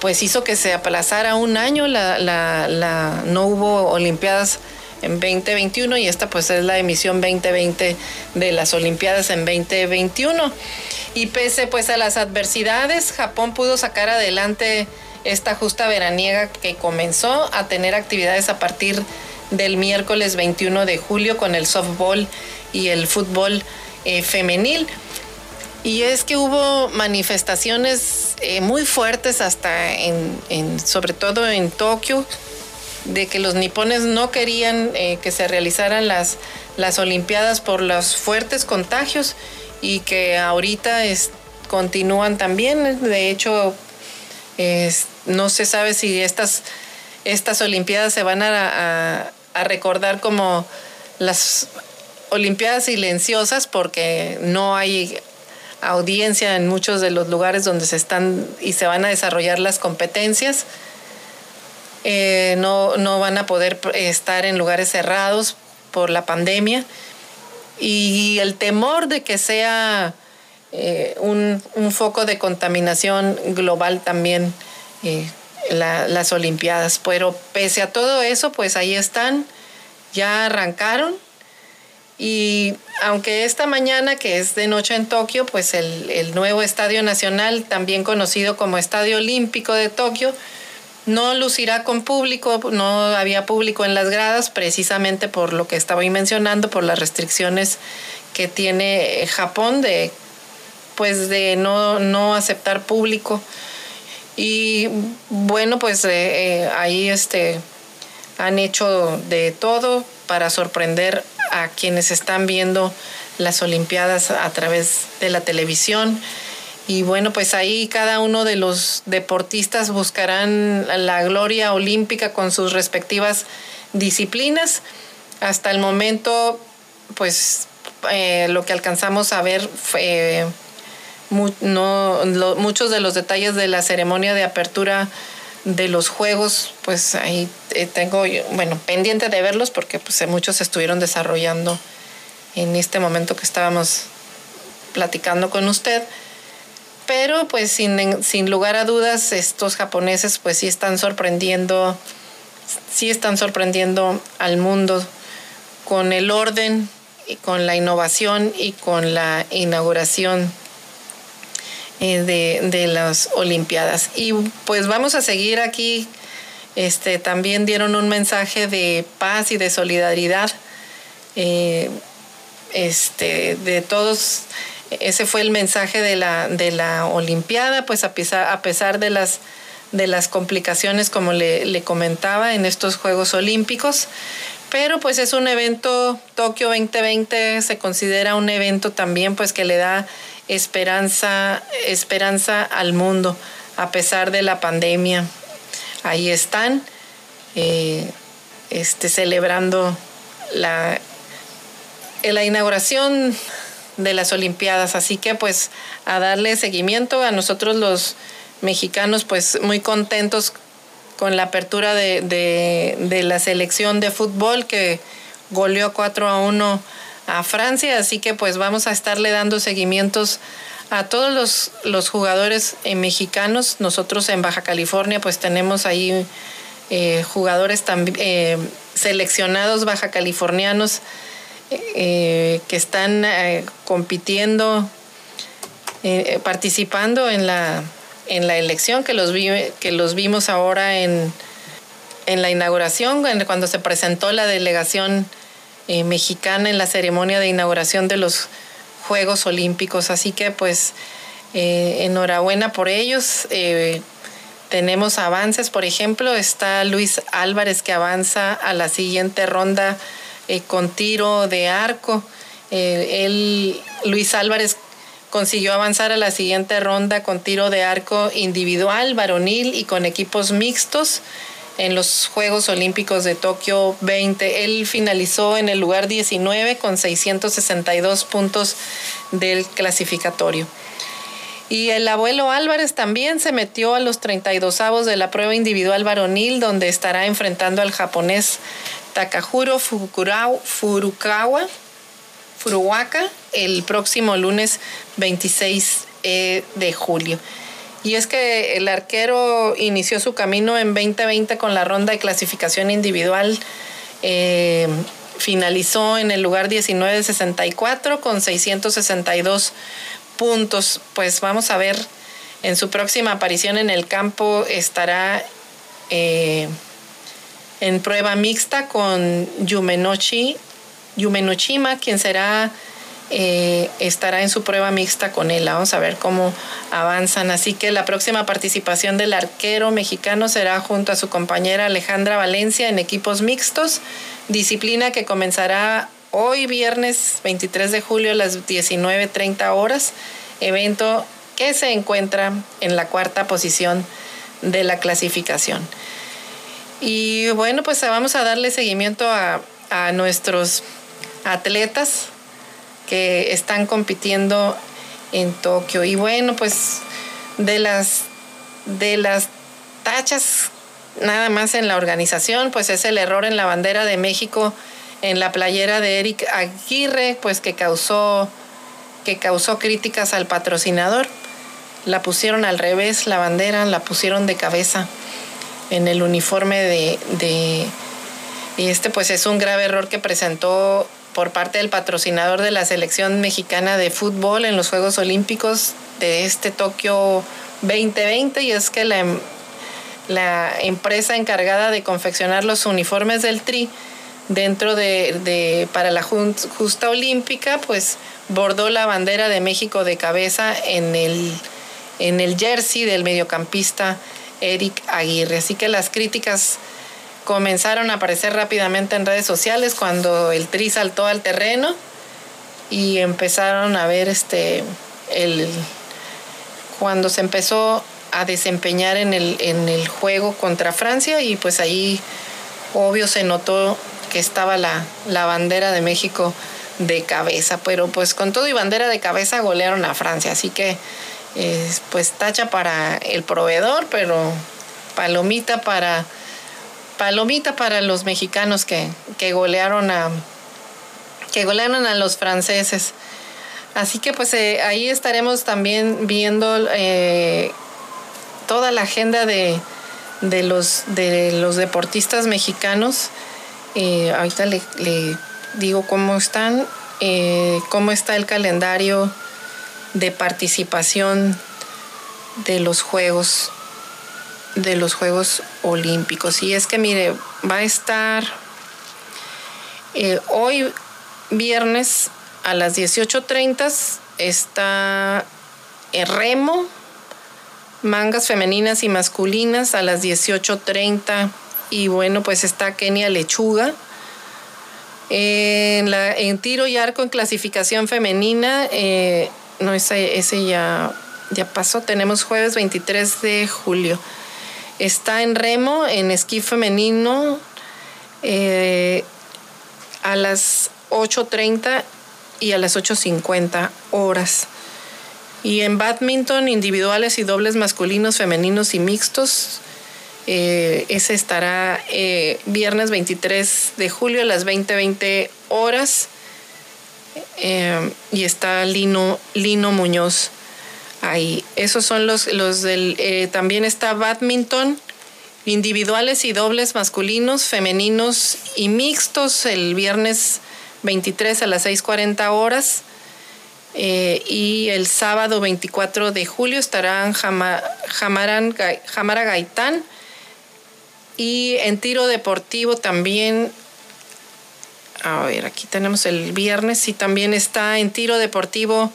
pues hizo que se aplazara un año, la, no hubo Olimpiadas en 2021 y esta pues es la emisión 2020 de las Olimpiadas en 2021. Y pese pues a las adversidades, Japón pudo sacar adelante esta justa veraniega que comenzó a tener actividades a partir del miércoles 21 de julio con el softball y el fútbol eh, femenil. Y es que hubo manifestaciones eh, muy fuertes hasta en, sobre todo en Tokio, de que los nipones no querían eh, que se realizaran las, las Olimpiadas por los fuertes contagios y que ahorita continúan también. De hecho, no se sabe si estas, estas Olimpiadas se van a, recordar como las Olimpiadas silenciosas porque no hay audiencia en muchos de los lugares donde se están y se van a desarrollar las competencias. Eh, no, no van a poder estar en lugares cerrados por la pandemia y el temor de que sea eh, un, foco de contaminación global también eh, las Olimpiadas. Pero pese a todo eso, pues ahí están, ya arrancaron y aunque esta mañana, que es de noche en Tokio, pues el, nuevo Estadio Nacional, también conocido como Estadio Olímpico de Tokio, no lucirá con público, no había público en las gradas, precisamente por lo que estaba mencionando, por las restricciones que tiene Japón de pues de no, aceptar público. Y bueno, pues eh, eh, ahí este, han hecho de todo para sorprender a quienes están viendo las Olimpiadas a través de la televisión. Y bueno, pues ahí cada uno de los deportistas buscarán la gloria olímpica con sus respectivas disciplinas. Hasta el momento, pues eh, lo que alcanzamos a ver fue muchos de los detalles de la ceremonia de apertura de los juegos, pues ahí eh, tengo, bueno, pendiente de verlos porque pues muchos estuvieron desarrollando en este momento que estábamos platicando con usted. Pero pues sin, sin lugar a dudas estos japoneses pues sí están sorprendiendo, sí están sorprendiendo al mundo con el orden y con la innovación y con la inauguración eh, de, las Olimpiadas. Y pues vamos a seguir aquí. Este, también dieron un mensaje de paz y de solidaridad. Eh, este, de todos, ese fue el mensaje de la, de la Olimpiada, pues a pesar, a pesar de las de las complicaciones, como le, le, comentaba, en estos Juegos Olímpicos. Pero pues es un evento, Tokio 2020 se considera un evento también pues que le da esperanza, esperanza al mundo a pesar de la pandemia. Ahí están, eh, este, celebrando la, la inauguración de las Olimpiadas. Así que pues a darle seguimiento a nosotros los mexicanos, pues muy contentos con la apertura de, de, de la selección de fútbol que goleó 4 a 1 a Francia, así que pues vamos a estarle dando seguimientos a todos los, los jugadores eh, mexicanos. Nosotros en Baja California pues tenemos ahí eh, jugadores también eh, seleccionados baja californianos que están compitiendo, participando en la, en la elección que los, que los vimos ahora en, en la inauguración, cuando se presentó la delegación mexicana en la ceremonia de inauguración de los Juegos Olímpicos. Así que pues eh, enhorabuena por ellos. Eh, tenemos avances, por ejemplo, está Luis Álvarez que avanza a la siguiente ronda eh, con tiro de arco. él, Luis Álvarez consiguió avanzar a la siguiente ronda con tiro de arco individual, varonil y con equipos mixtos en los Juegos Olímpicos de Tokio 20. Él finalizó en el lugar 19 con 662 puntos del clasificatorio. Y el abuelo Álvarez también se metió a los 32 avos de la prueba individual varonil, donde estará enfrentando al japonés Takahuro Furukawa, Furuwaka el próximo lunes 26 eh, de julio. Y es que el arquero inició su camino en 2020 con la ronda de clasificación individual. Eh, finalizó en el lugar 1964 con 662 puntos. Pues vamos a ver, en su próxima aparición en el campo estará eh, en prueba mixta con Yumenochi, Yumenochima, quien será eh, estará en su prueba mixta con él. Vamos a ver cómo avanzan. Así que la próxima participación del arquero mexicano será junto a su compañera Alejandra Valencia en equipos mixtos, disciplina que comenzará hoy viernes 23 de julio a las 19.30 horas, evento que se encuentra en la cuarta posición de la clasificación. Y bueno, pues vamos a darle seguimiento a, a nuestros atletas que están compitiendo en Tokio. Y bueno, pues de las, de las tachas nada más en la organización, pues es el error en la bandera de México en la playera de Eric Aguirre, pues que causó, que causó críticas al patrocinador. La pusieron al revés, la bandera, la pusieron de cabeza en el uniforme de, de y este pues es un grave error que presentó por parte del patrocinador de la selección mexicana de fútbol en los Juegos Olímpicos de este Tokio 2020 y es que la, em, la empresa encargada de confeccionar los uniformes del Tri dentro de, para la justa olímpica pues bordó la bandera de México de cabeza en el, en el jersey del mediocampista Eric Aguirre. Así que las críticas comenzaron a aparecer rápidamente en redes sociales cuando el Tri saltó al terreno y empezaron a ver este el cuando se empezó a desempeñar en el, en el juego contra Francia y pues ahí obvio se notó que estaba la, la bandera de México de cabeza, pero pues con todo y bandera de cabeza golearon a Francia, así que pues tacha para el proveedor, pero palomita para palomita para los mexicanos que, golearon a que golearon a los franceses. Así que pues eh, ahí estaremos también viendo eh, toda la agenda de, los, de los deportistas mexicanos. Eh, ahorita le, le, digo cómo están, cómo está el calendario de participación de los Juegos de los Juegos Olímpicos. Y es que, mire, va a estar eh, hoy viernes a las 18.30 está el remo, mangas femeninas y masculinas a las 18.30 y bueno, pues está Kenia Lechuga. En, la, en tiro y arco en clasificación femenina, eh, no, ese, ese ya, ya pasó, tenemos jueves 23 de julio. Está en remo, en esquí femenino, eh, a las 8.30 y a las 8.50 horas. Y en badminton, individuales y dobles masculinos, femeninos y mixtos, eh, ese estará eh, viernes 23 de julio a las 20.20 horas. y está Lino, Lino Muñoz Ahí, esos son los, los del, eh, también está badminton, individuales y dobles masculinos, femeninos y mixtos el viernes 23 a las 6.40 horas. Eh, y el sábado 24 de julio estarán Jamara Gaitán. Y en tiro deportivo también, a ver, aquí tenemos el viernes y también está en tiro deportivo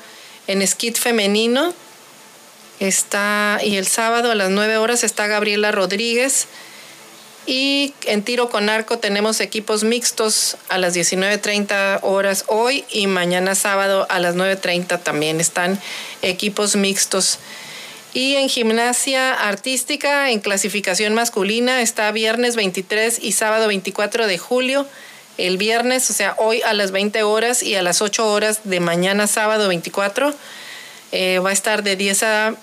en skit femenino. Está, y el sábado a las 9 horas está Gabriela Rodríguez. Y en tiro con arco tenemos equipos mixtos a las 19.30 horas hoy y mañana sábado a las 9.30 también están equipos mixtos. Y en gimnasia artística, en clasificación masculina, está viernes 23 y sábado 24 de julio. El viernes, o sea, hoy a las 20 horas y a las 8 horas de mañana sábado 24, eh, va a estar de 10 a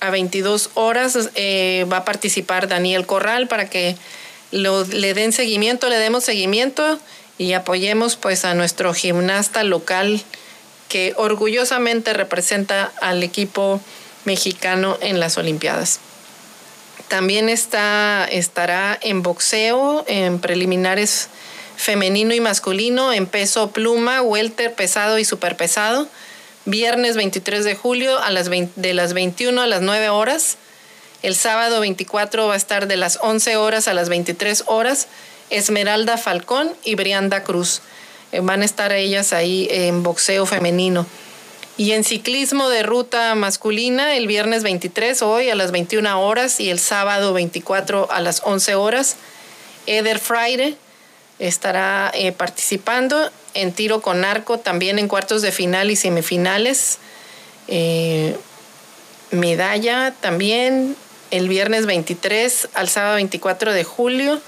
a 22 horas eh, va a participar Daniel Corral para que le den seguimiento, le demos seguimiento y apoyemos pues a nuestro gimnasta local que orgullosamente representa al equipo mexicano en las Olimpiadas. También está, estará en boxeo, en preliminares femenino y masculino, en peso pluma, welter, pesado y superpesado viernes 23 de julio a las de las 21 a las 9 horas. El sábado 24 va a estar de las 11 horas a las 23 horas. Esmeralda Falcón y Brianda Cruz. Eh, van a estar ellas ahí en boxeo femenino. Y en ciclismo de ruta masculina, el viernes 23, hoy a las 21 horas, y el sábado 24 a las 11 horas, Eder Friday estará eh, participando en tiro con arco, también en cuartos de final y semifinales. Eh, medalla también el viernes 23 al sábado 24 de julio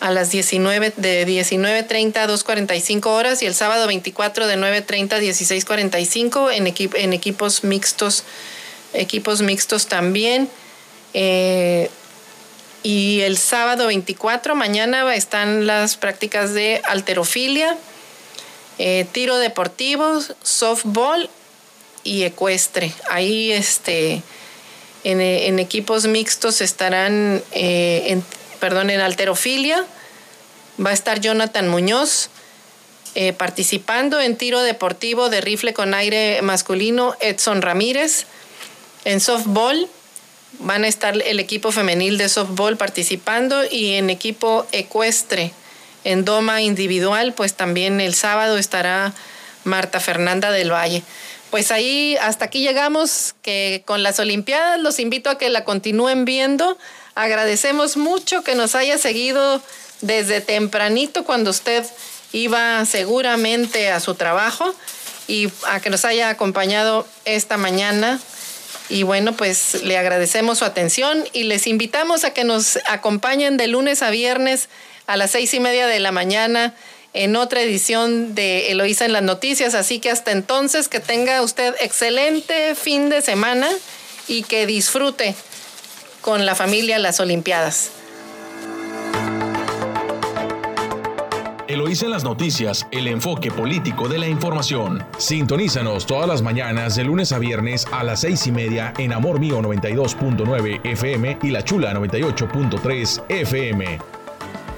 a las 19 de 19.30 a 2.45 horas y el sábado 24 de 9.30 a 16.45 en, equipos mixtos equipos mixtos también eh, y el sábado 24, mañana, están las prácticas de alterofilia, eh, tiro deportivo, softball y ecuestre. Ahí este, en, equipos mixtos estarán, eh, en, perdón, en alterofilia. Va a estar Jonathan Muñoz eh, participando en tiro deportivo de rifle con aire masculino, Edson Ramírez. En softball van a estar el equipo femenil de softball participando y en equipo ecuestre, en doma individual, pues también el sábado estará Marta Fernanda del Valle. Pues ahí hasta aquí llegamos que con las Olimpiadas los invito a que la continúen viendo. Agradecemos mucho que nos haya seguido desde tempranito cuando usted iba seguramente a su trabajo y a que nos haya acompañado esta mañana y bueno, pues le agradecemos su atención y les invitamos a que nos acompañen de lunes a viernes a las seis y media de la mañana en otra edición de Eloísa en las noticias. Así que hasta entonces que tenga usted excelente fin de semana y que disfrute con la familia las Olimpiadas. Eloísa en las noticias, el enfoque político de la información. Sintonízanos todas las mañanas de lunes a viernes a las seis y media en Amor Mío 92.9 FM y La Chula 98.3 FM.